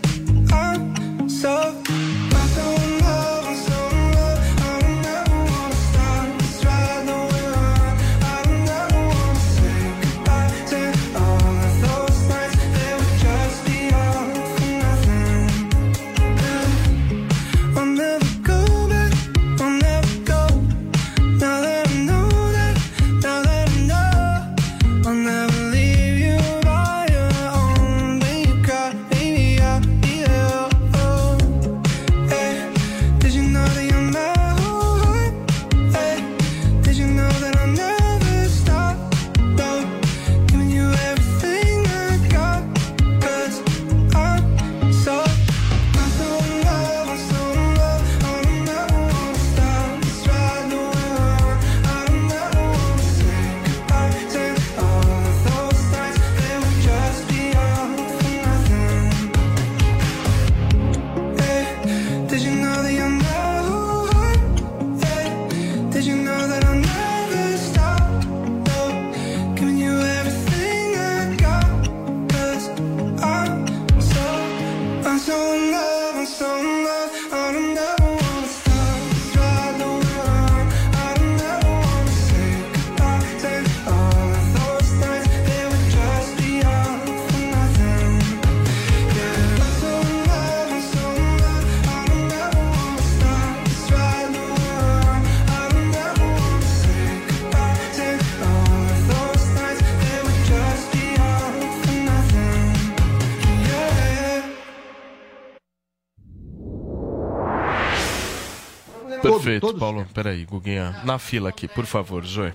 I'm so Perfeito, todos Paulo. Peraí, Guguinha. Na fila aqui, por favor, Zoe.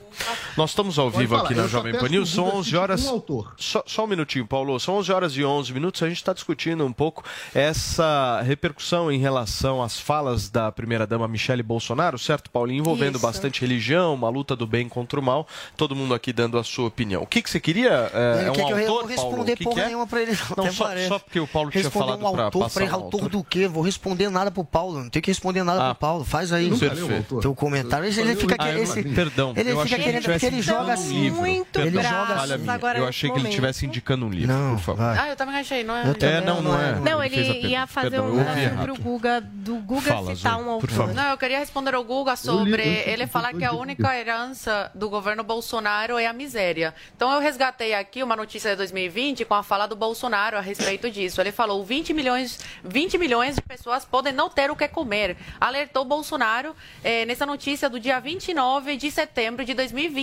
Nós estamos ao Pode vivo falar, aqui na eu Jovem Pan News. o São Guga 11 cite horas. um autor. Só, só um minutinho, Paulo. São 11 horas e 11 minutos. A gente está discutindo um pouco essa repercussão em relação às falas da primeira-dama Michele Bolsonaro, certo, Paulinho? Envolvendo Isso. bastante religião, uma luta do bem contra o mal. Todo mundo aqui dando a sua opinião. O que, que você queria? É, Ele é um quer que eu autor, vou Paulo? responder O que porra que é? nenhuma pra ele. Não, até só, parece. só porque o Paulo tinha falado um para passar falei, um autor autor. do quê? Vou responder nada pro Paulo. Não tenho que responder nada pro Paulo. Faz aí. O? Teu comentário. Ele, ele fica Ah, eu- esse, perdão, Ele eu achei fica que ele querendo tivesse porque ele joga assim. Muito bravo. falha minha. agora Eu achei que ele estivesse indicando um livro, por favor. Ah, eu também achei, não é? Eu É, não, não é. Não, ele, a ia fazer Perdão, um pro. Guga, do Guga Fala, citar um por autor. favor. Não, eu queria responder ao Guga sobre ele falar que a única herança do governo Bolsonaro é a miséria. Então eu resgatei aqui uma notícia de 2020 com a fala do Bolsonaro a respeito disso. Ele falou 20 milhões, 20 milhões de pessoas podem não ter o que comer. Alertou Bolsonaro eh, nessa notícia do dia 29 de setembro de 2020,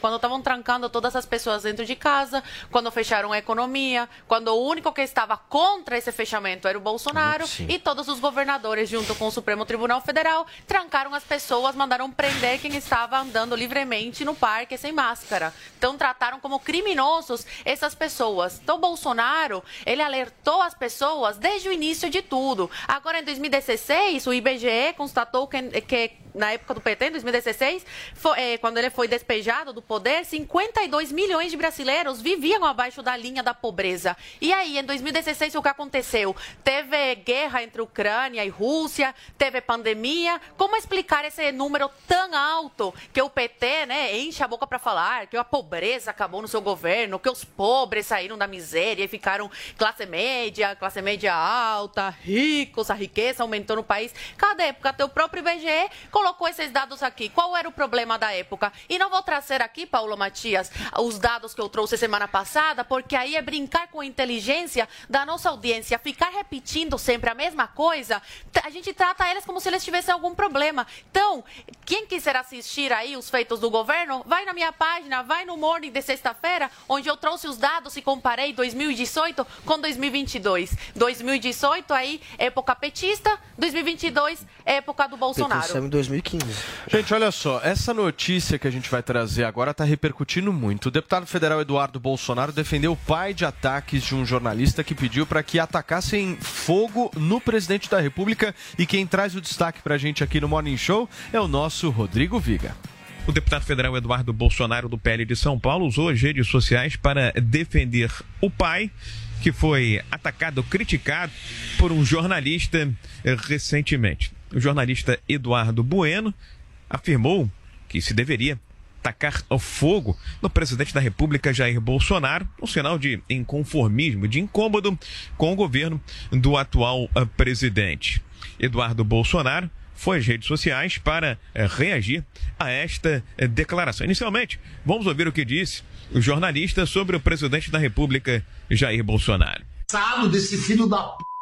quando estavam trancando todas as pessoas dentro de casa, quando fecharam a economia, quando o único que estava contra esse fechamento era o Bolsonaro Sim. e todos os governadores, junto com o Supremo Tribunal Federal, trancaram as pessoas, mandaram prender quem estava andando livremente no parque sem máscara. Então trataram como criminosos essas pessoas. Então Bolsonaro, ele alertou as pessoas desde o início de tudo. Agora em 2016, o IBGE constatou que, que na época do PT, em 2016, fo- eh, quando ele foi despejado do poder, 52 milhões de brasileiros viviam abaixo da linha da pobreza. E aí, em 2016, o que aconteceu? Teve guerra entre Ucrânia e Rússia, teve pandemia. Como explicar esse número tão alto que o PT né, enche a boca para falar que a pobreza acabou no seu governo, que os pobres saíram da miséria e ficaram classe média, classe média alta, ricos, a riqueza aumentou no país? Cada época, até o próprio IBGE colocou esses dados aqui. Qual era o problema da época? E não vou trazer aqui, Paulo Matias, os dados que eu trouxe semana passada, porque aí é brincar com a inteligência da nossa audiência, ficar repetindo sempre a mesma coisa, a gente trata eles como se eles tivessem algum problema. Então, quem quiser assistir aí os feitos do governo, vai na minha página, vai no Morning de sexta-feira, onde eu trouxe os dados e comparei 2018 com 2022. 2018 aí, época petista, 2022, época do Bolsonaro. Em 2015. Gente, olha só, essa notícia que a gente vai trazer agora está repercutindo muito. O deputado federal Eduardo Bolsonaro defendeu o pai de ataques de um jornalista que pediu para que atacassem fogo no presidente da República. E quem traz o destaque para a gente aqui no Morning Show é o nosso Rodrigo Viga. O deputado federal Eduardo Bolsonaro, do PL de São Paulo, usou as redes sociais para defender o pai, que foi atacado, criticado por um jornalista eh, recentemente. O jornalista Eduardo Bueno afirmou que se deveria tacar ao fogo no presidente da República Jair Bolsonaro, um sinal de inconformismo, de incômodo com o governo do atual eh, presidente. Eduardo Bolsonaro foi às redes sociais para eh, reagir a esta eh, declaração. Inicialmente, vamos ouvir o que disse o jornalista sobre o presidente da República Jair Bolsonaro. Desse filho da p...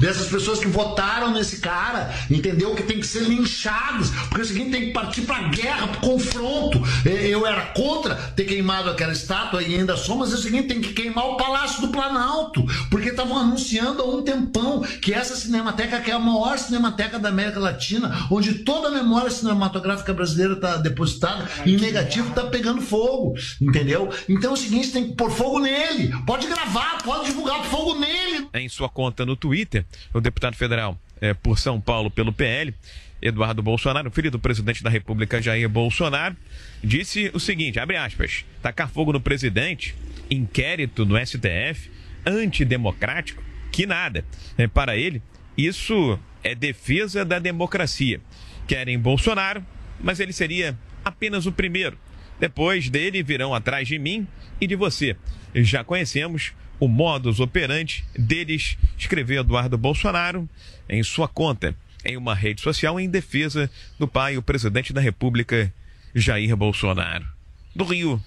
Dessas pessoas que votaram nesse cara, entendeu? Que tem que ser linchados, porque é o seguinte tem que partir pra guerra, pro confronto. Eu era contra ter queimado aquela estátua e ainda sou, mas é o seguinte: tem que queimar o Palácio do Planalto, porque estavam anunciando há um tempão que essa cinemateca, que é a maior cinemateca da América Latina, onde toda a memória cinematográfica brasileira está depositada em negativo, tá pegando fogo, entendeu? Então é o seguinte: tem que pôr fogo nele, pode gravar, pode divulgar fogo nele. Em sua conta no Twitter, o deputado federal eh, por São Paulo pelo PL, Eduardo Bolsonaro, filho do presidente da República Jair Bolsonaro, disse o seguinte, abre aspas, tacar fogo no presidente, inquérito no STF, antidemocrático, que nada. Eh, para ele, isso é defesa da democracia. Querem Bolsonaro, mas ele seria apenas o primeiro. Depois dele virão atrás de mim e de você. Já conhecemos o modus operandi deles, escreveu Eduardo Bolsonaro em sua conta em uma rede social em defesa do pai, o presidente da República, Jair Bolsonaro. Do Rio,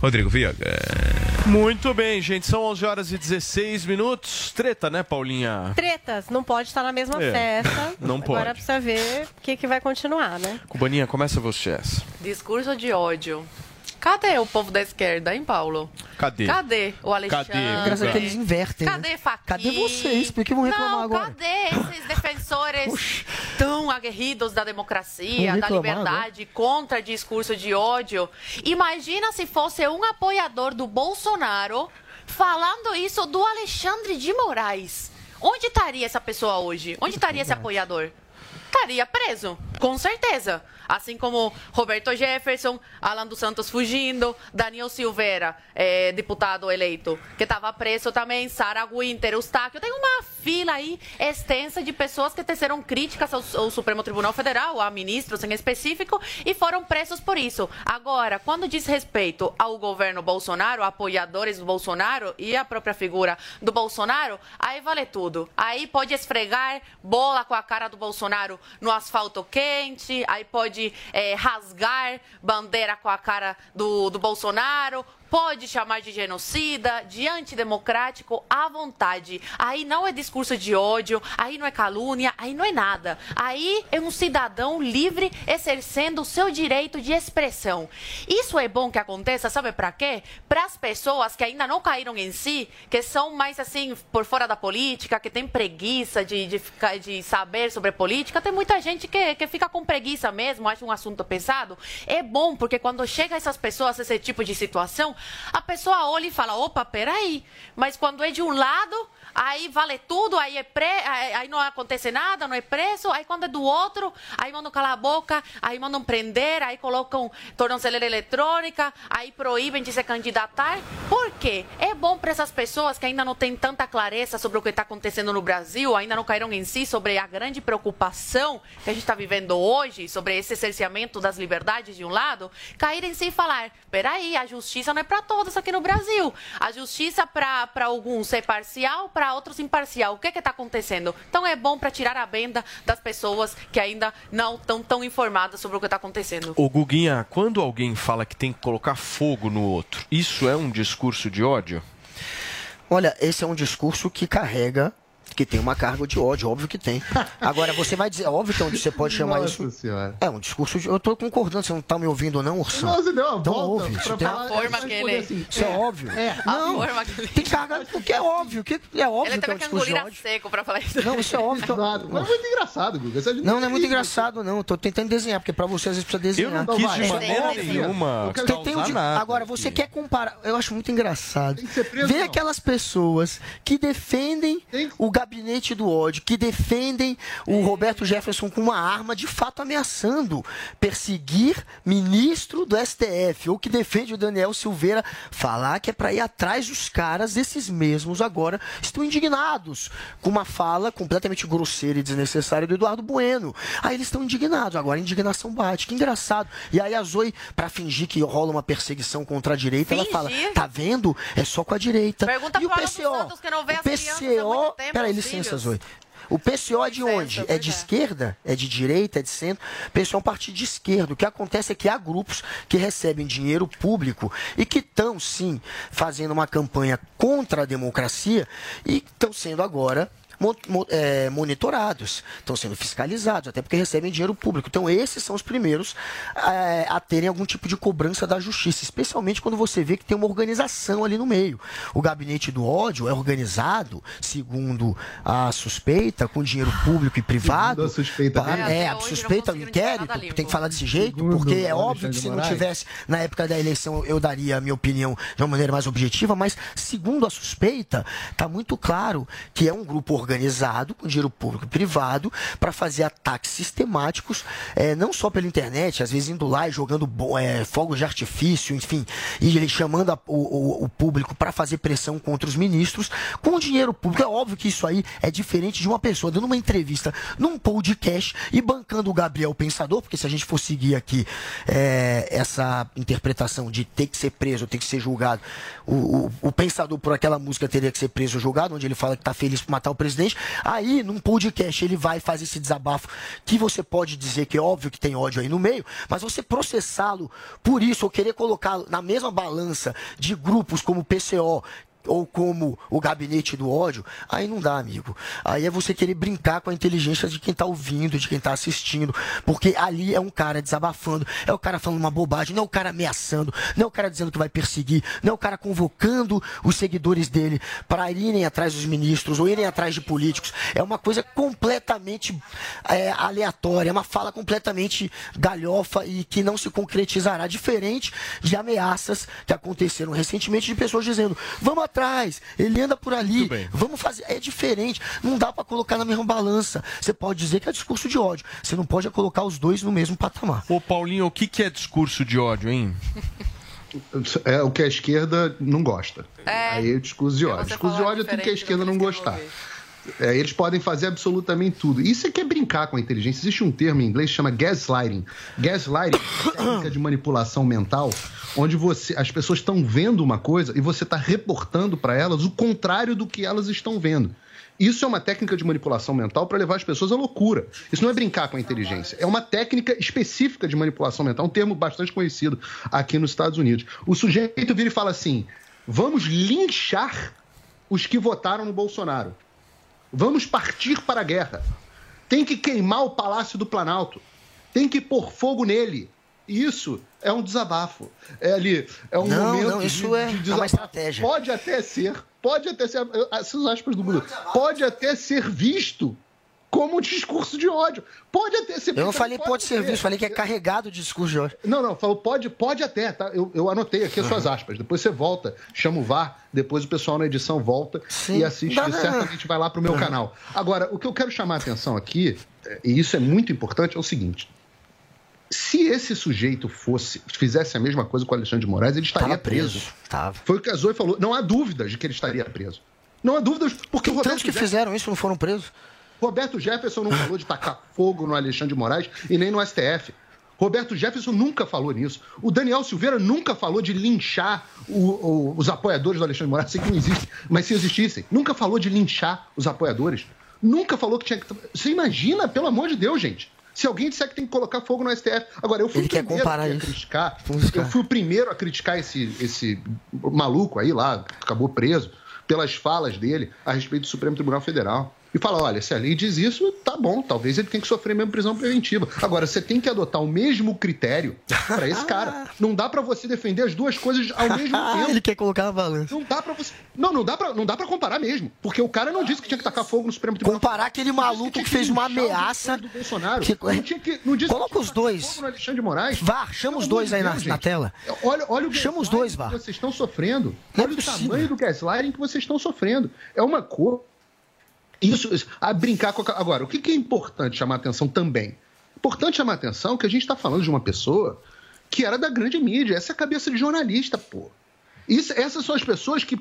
Rodrigo Viga. Muito bem, gente. São 11 horas e 16 minutos. Treta, né, Paulinha? Tretas, não pode estar na mesma É, festa. não Agora pode. precisa ver o que, que vai continuar, né? Cubaninha, começa você essa. Discurso de ódio. Cadê o povo da esquerda, hein, Paulo? Cadê? Cadê o Alexandre? Cadê? Graças a que eles invertem. Cadê né? Fachin? Cadê vocês? Por que vão reclamar Não, agora? cadê esses defensores tão aguerridos da democracia, da liberdade, contra discurso de ódio? Imagina se fosse um apoiador do Bolsonaro falando isso do Alexandre de Moraes. Onde estaria essa pessoa hoje? Onde estaria esse apoiador? Estaria preso, com certeza. Assim como Roberto Jefferson, Alan dos Santos fugindo, Daniel Silveira, eh, deputado eleito, que estava preso também, Sara Winter, Eustáquio. Tem uma fila aí extensa de pessoas que teceram críticas ao, ao Supremo Tribunal Federal, a ministros em específico, e foram presos por isso. Agora, quando diz respeito ao governo Bolsonaro, apoiadores do Bolsonaro e a própria figura do Bolsonaro, aí vale tudo. Aí pode esfregar bola com a cara do Bolsonaro no asfalto quente, aí pode eh, rasgar bandeira com a cara do, do Bolsonaro, pode chamar de genocida, de antidemocrático à vontade. Aí não é discurso de ódio, aí não é calúnia, aí não é nada. Aí é um cidadão livre exercendo o seu direito de expressão. Isso é bom que aconteça, sabe para quê? Para as pessoas que ainda não caíram em si, que são mais assim por fora da política, que tem preguiça de, de, ficar- de saber sobre política. Tem muita gente que, que fica com preguiça mesmo, acha um assunto pesado. É bom, porque quando chega essas pessoas, esse tipo de situação, a pessoa olha e fala, opa, peraí. Mas quando é de um lado, aí vale tudo, aí, é pre... aí não acontece nada, não é preso. Aí quando é do outro, aí mandam calar a boca, aí mandam prender, aí colocam tornozeleira eletrônica, aí proíbem de se candidatar. Por quê? É bom para essas pessoas que ainda não têm tanta clareza sobre o que está acontecendo no Brasil, ainda não caíram em si sobre a grande preocupação que a gente está vivendo hoje, sobre esse cerceamento das liberdades de um lado, cair em si e falar: peraí, a justiça não é para todos aqui no Brasil. A justiça para alguns é parcial, para outros imparcial. O que está acontecendo? Então é bom para tirar a venda das pessoas que ainda não estão tão informadas sobre o que está acontecendo. Ô Guguinha, quando alguém fala que tem que colocar fogo no outro, isso é um discurso de ódio? Olha, esse é um discurso que carrega, que tem uma carga de ódio, óbvio que tem. Agora, você vai dizer, óbvio que é onde você pode chamar Nossa isso. Senhora. É um discurso de. Eu tô concordando, você não tá me ouvindo, não, Ursão? Não, você deu uma então volta ouve. pra Isso, tem... falar- A forma que ele- assim, isso é, é, óbvio. é. Não, A forma que ele- tem carga. Porque é óbvio. Que é óbvio Ele que é um discurso de engolir a ódio. seco para falar isso. Não, isso é óbvio eu... Mas é muito engraçado, Guga. Você Não, não é muito engraçado, não. Eu tô tentando desenhar, porque pra você às vezes precisa desenhar. Eu não quis de é maneira nenhuma um Agora, você quer comparar. Eu acho muito engraçado. preso, Ver aquelas pessoas que defendem o gabinete do ódio, que defendem o Roberto Jefferson com uma arma, de fato ameaçando perseguir ministro do STF, ou que defende o Daniel Silveira, falar que é para ir atrás dos caras, esses mesmos agora estão indignados com uma fala completamente grosseira e desnecessária do Eduardo Bueno. Aí eles estão indignados, agora a indignação bate, que engraçado. E aí a Zoe, para fingir que rola uma perseguição contra a direita, ela fala: Fingir? tá vendo? É só com a direita. Pergunta e o PCO? Santos, que não vê o PCO. Peraí, licença. Zoe. O PCO é de onde? É de esquerda? É de direita? É de centro? O PCO é um partido de esquerda. O que acontece é que há grupos que recebem dinheiro público e que estão, sim, fazendo uma campanha contra a democracia e estão sendo agora é, monitorados, estão sendo fiscalizados, até porque recebem dinheiro público. Então, esses são os primeiros é, a terem algum tipo de cobrança da justiça, especialmente quando você vê que tem uma organização ali no meio. O gabinete do ódio é organizado, segundo a suspeita, com dinheiro público e privado. Segundo a suspeita para- dele. É, a suspeita, o inquérito, tem que falar desse jeito, Segundo porque é óbvio que se não tivesse, na época da eleição, eu daria a minha opinião de uma maneira mais objetiva, mas segundo a suspeita, está muito claro que é um grupo organizado, com dinheiro público e privado, para fazer ataques sistemáticos, eh, não só pela internet, às vezes indo lá e jogando eh, fogos de artifício, enfim, e ele chamando a- o, o- público para fazer pressão contra os ministros, com dinheiro público. É óbvio que isso aí é diferente de uma pessoa dando uma entrevista num podcast e bancando o Gabriel Pensador, porque se a gente for seguir aqui eh, essa interpretação de ter que ser preso, ter que ser julgado, o, o- o Pensador por aquela música teria que ser preso ou julgado, onde ele fala que está feliz por matar o presidente. Aí, num podcast, ele vai fazer esse desabafo que você pode dizer que é óbvio que tem ódio aí no meio, mas você processá-lo por isso, ou querer colocá-lo na mesma balança de grupos como o PCO, ou como o gabinete do ódio, aí não dá, amigo. Aí é você querer brincar com a inteligência de quem tá ouvindo, de quem tá assistindo, porque ali é um cara desabafando, é o cara falando uma bobagem, não é o cara ameaçando, não é o cara dizendo que vai perseguir, não é o cara convocando os seguidores dele para irem atrás dos ministros ou irem atrás de políticos. É uma coisa completamente é, aleatória, é uma fala completamente galhofa e que não se concretizará, diferente de ameaças que aconteceram recentemente de pessoas dizendo: vamos atrás, ele anda por ali, vamos fazer. É diferente, não dá para colocar na mesma balança. Você pode dizer que é discurso de ódio, você não pode colocar os dois no mesmo patamar. Ô Paulinho, o que, que é discurso de ódio, hein? É o que a esquerda não gosta. É. Aí é discurso de ódio. Discurso de ódio é tudo que a esquerda que não gostar. É, eles podem fazer absolutamente tudo. Isso é que é brincar com a inteligência. Existe um termo em inglês que chama gaslighting. Gaslighting é uma técnica de manipulação mental onde você, as pessoas estão vendo uma coisa e você está reportando para elas o contrário do que elas estão vendo. Isso é uma técnica de manipulação mental para levar as pessoas à loucura. Isso não é brincar com a inteligência. É uma técnica específica de manipulação mental, um termo bastante conhecido aqui nos Estados Unidos. O sujeito vira e fala assim: vamos linchar os que votaram no Bolsonaro. Vamos partir para a guerra. Tem que queimar o Palácio do Planalto. Tem que pôr fogo nele. Isso é um desabafo. É ali, é um Não, momento não, isso de, é- de é uma desabafo. estratégia. Pode até ser, pode até ser, essas aspas do Google, pode até ser visto como um discurso de ódio. Pode até ser. Eu não falei pode ser visto, falei que é carregado de discurso de ódio. Não, não, falou pode, pode até, tá? Eu, eu anotei aqui as suas aspas. Depois você volta, chama o VAR, depois o pessoal na edição volta Sim. e assiste, Dá- certamente vai lá pro meu Uhum. canal. Agora, o que eu quero chamar a atenção aqui, e isso é muito importante, é o seguinte. Se esse sujeito fosse, fizesse a mesma coisa com o Alexandre de Moraes, ele estaria Tava preso. preso. Tava. Foi o que a Zoe falou. Não há dúvidas de que ele estaria preso. Não há dúvidas, porque o Roberto Tantos que fizeram isso não foram presos. Roberto Jefferson não falou de tacar fogo no Alexandre de Moraes e nem no STF. Roberto Jefferson nunca falou nisso. O Daniel Silveira nunca falou de linchar o- o- os apoiadores do Alexandre de Moraes. Sei que não existe, mas se existissem. Nunca falou de linchar os apoiadores. Nunca falou que tinha que. Você imagina, pelo amor de Deus, gente. Se alguém disser que tem que colocar fogo no STF. Agora, eu fui Ele o primeiro a isso. criticar. Eu fui o primeiro a criticar esse, esse maluco aí lá, que acabou preso, pelas falas dele a respeito do Supremo Tribunal Federal. E fala: olha, se a lei diz isso, tá bom, talvez ele tenha que sofrer mesmo prisão preventiva. Agora, você tem que adotar o mesmo critério para esse cara. Não dá para você defender as duas coisas ao mesmo tempo. Ele quer colocar a balança. Não dá para você. Não, não dá para não dá para comparar mesmo, porque o cara não disse que tinha que tacar fogo no Supremo Tribunal. Comparar aquele maluco que fez uma ameaça. Do Bolsonaro. Que- Não tinha que, não disse Coloca que os dois. fogo no Alexandre de Moraes. Vá, chama os dois aí na, na tela. Olha, olha o Chama os dois, Vá. que vocês estão sofrendo. Não é olha o possível. tamanho do gaslighting que vocês estão sofrendo. É uma cor. Isso, isso- a brincar com a... Agora, o que que é importante chamar atenção também? Importante chamar atenção que a gente está falando de uma pessoa que era da grande mídia. Essa é a cabeça de jornalista, pô. Isso, essas são as pessoas que.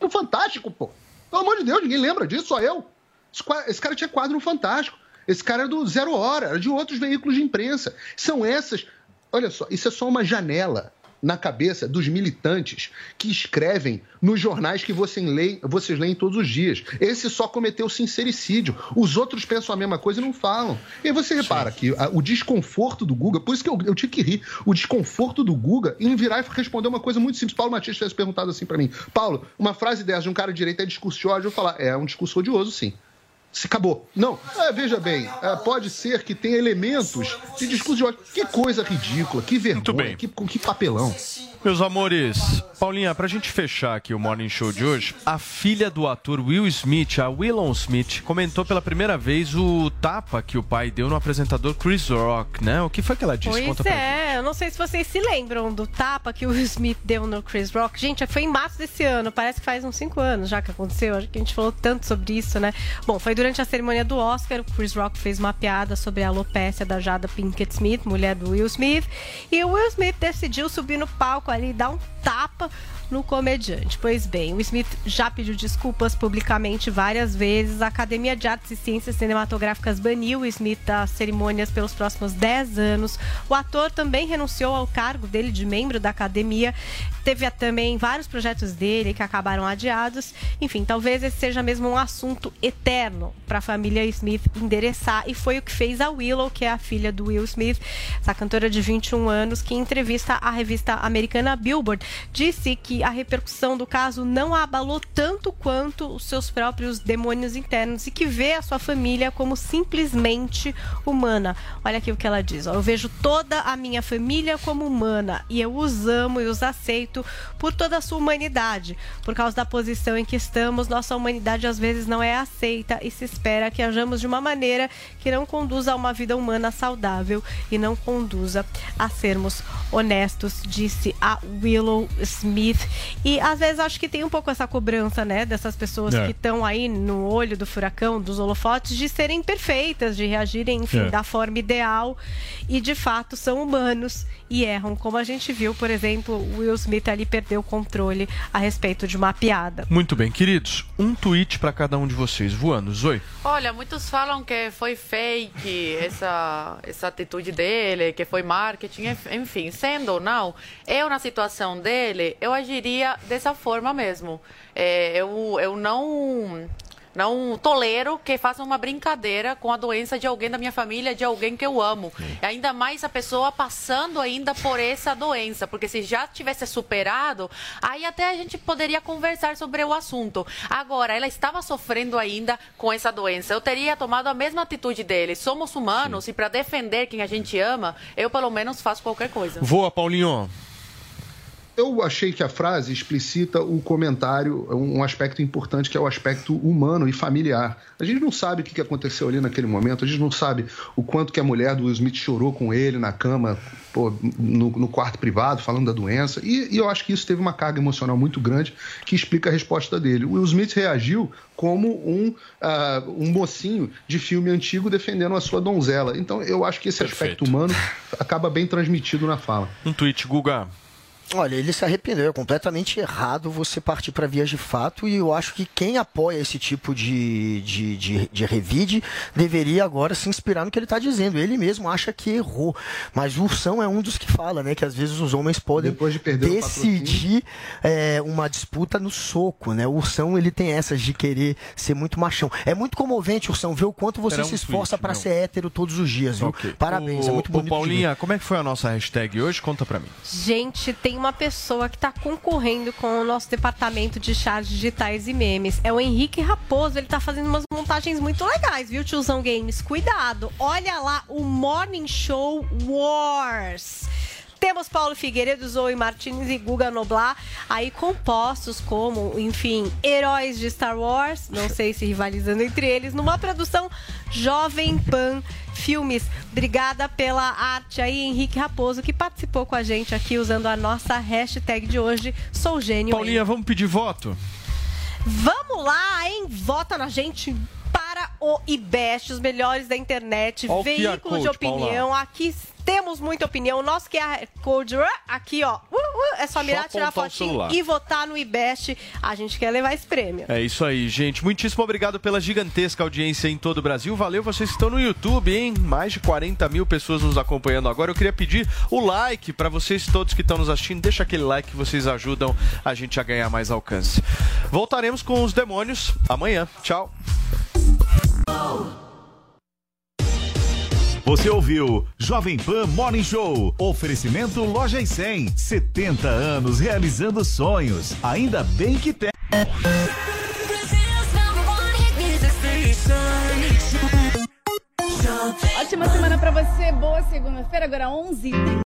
No Fantástico, pô. Pelo amor de Deus, ninguém lembra disso, só eu. Esse, esse cara tinha quadro no Fantástico. Esse cara era do Zero Hora, era de outros veículos de imprensa. São essas. Olha só, isso é só uma janela na cabeça dos militantes que escrevem nos jornais que você lê- vocês leem todos os dias. Esse só cometeu sincericídio. Os outros pensam a mesma coisa e não falam. E aí você repara que a- o desconforto do Guga, por isso que eu, eu tive que rir, o desconforto do Guga em virar e responder uma coisa muito simples. Paulo Matias tivesse perguntado assim pra mim: Paulo, uma frase dessa de um cara de direita é discurso de ódio? Eu falar: é um discurso odioso, sim. Se acabou. Não, é, veja bem, é, pode ser que tenha elementos de discurso de ódio. Que coisa ridícula, que vergonha, que, que papelão. Meus amores, Paulinha, pra gente fechar aqui o Morning Show de hoje, a filha do ator Will Smith, a Willow Smith, comentou pela primeira vez o tapa que o pai deu no apresentador Chris Rock, né? O que foi que ela disse? Pois Conta pra gente. é, eu não sei se vocês se lembram do tapa que o Will Smith deu no Chris Rock. Gente, foi em março desse ano, parece que faz uns 5 anos já que aconteceu. Acho que a gente falou tanto sobre isso, né? Bom, foi durante a cerimônia do Oscar, o Chris Rock fez uma piada sobre a alopécia da Jada Pinkett Smith, mulher do Will Smith, e o Will Smith decidiu subir no palco ali e dar um tapa no comediante. Pois bem, o Smith já pediu desculpas publicamente várias vezes. A Academia de Artes e Ciências Cinematográficas baniu o Smith das cerimônias pelos próximos 10 anos. O ator também renunciou ao cargo dele de membro da academia. Teve também vários projetos dele que acabaram adiados. Enfim, talvez esse seja mesmo um assunto eterno para a família Smith endereçar. E foi o que fez a Willow, que é a filha do Will Smith, essa cantora de 21 anos, que em entrevista à revista americana Billboard disse que a repercussão do caso não a abalou tanto quanto os seus próprios demônios internos e que vê a sua família como simplesmente humana. Olha aqui o que ela diz: ó, Eu vejo toda a minha família como humana e eu os amo e os aceito por toda a sua humanidade. Por causa da posição em que estamos, nossa humanidade às vezes não é aceita e se espera que hajamos de uma maneira que não conduza a uma vida humana saudável e não conduza a sermos honestos, disse a Willow Smith. E às vezes acho que tem um pouco essa cobrança, né, dessas pessoas É. que estão aí no olho do furacão, dos holofotes, de serem perfeitas, de reagirem, enfim, É. da forma ideal e de fato são humanos e erram, como a gente viu, por exemplo, o Will Smith ali perdeu o controle a respeito de uma piada. Muito bem, queridos. Um tweet para cada um de vocês. Voando, Zoe. Olha, muitos falam que foi fake essa, essa atitude dele, que foi marketing, enf- enfim, sendo ou não, eu na situação dele, eu dessa forma mesmo. É, eu, eu não não tolero que façam uma brincadeira com a doença de alguém da minha família, de alguém que eu amo. Ainda mais a pessoa passando ainda por essa doença, porque se já tivesse superado, aí até a gente poderia conversar sobre o assunto. Agora, ela estava sofrendo ainda com essa doença. Eu teria tomado a mesma atitude dele. Somos humanos e para defender quem a gente ama, eu pelo menos faço qualquer coisa. Voa, Paulinho. Eu achei que a frase explicita o comentário, um aspecto importante que é o aspecto humano e familiar. A gente não sabe o que aconteceu ali naquele momento, a gente não sabe o quanto que a mulher do Will Smith chorou com ele na cama, pô, no, no quarto privado, falando da doença. E, e eu acho que isso teve uma carga emocional muito grande que explica a resposta dele. O Will Smith reagiu como um, ah, um mocinho de filme antigo defendendo a sua donzela. Então eu acho que esse aspecto humano acaba bem transmitido na fala. Um tweet, Guga. Olha, ele se arrependeu. É completamente errado você partir para vias de fato e eu acho que quem apoia esse tipo de, de, de, de revide deveria agora se inspirar no que ele está dizendo. Ele mesmo acha que errou. Mas o Ursão é um dos que fala, né? Que às vezes os homens podem de o decidir é, uma disputa no soco, né? O Ursão, ele tem essas de querer ser muito machão. É muito comovente, Ursão, ver o quanto você Era um se esforça para ser hétero todos os dias, viu? Parabéns, é muito Ô, bonito. ver. Paulinha, como é que foi a nossa hashtag hoje? Conta pra mim. Gente, tem uma pessoa que está concorrendo com o nosso departamento de charts digitais e memes. É o Henrique Raposo. Ele tá fazendo umas montagens muito legais, viu, tiozão Games? Cuidado. Olha lá o Morning Show Wars. Temos Paulo Figueiredo, Zoe Martins e Guga Noblar aí compostos como, enfim, heróis de Star Wars, não sei se rivalizando entre eles, numa produção Jovem Pan Filmes. Obrigada pela arte aí, Henrique Raposo, que participou com a gente aqui usando a nossa hashtag de hoje, Sou Gênio. Paulinha, vamos pedir voto? Vamos lá, hein? Vota na gente para o IBEST, os melhores da internet, Ó o QR veículo de opinião. Aqui temos muita opinião. Nosso QR Code, uh, aqui ó, uh, uh, é só mirar, Só tirar o fotinho e votar no IBEST. A gente quer levar esse prêmio. É isso aí, gente. Muitíssimo obrigado pela gigantesca audiência em todo o Brasil. Valeu, vocês que estão no YouTube, hein? Mais de 40 mil pessoas nos acompanhando agora. Eu queria pedir o like para vocês todos que estão nos assistindo. Deixa aquele like que vocês ajudam a gente a ganhar mais alcance. Voltaremos com os demônios amanhã. Tchau. Você ouviu Jovem Pan Morning Show. Oferecimento Loja e 100. 70 anos realizando sonhos. Ainda bem que tem. Ótima semana pra você, boa segunda-feira, agora 11h30.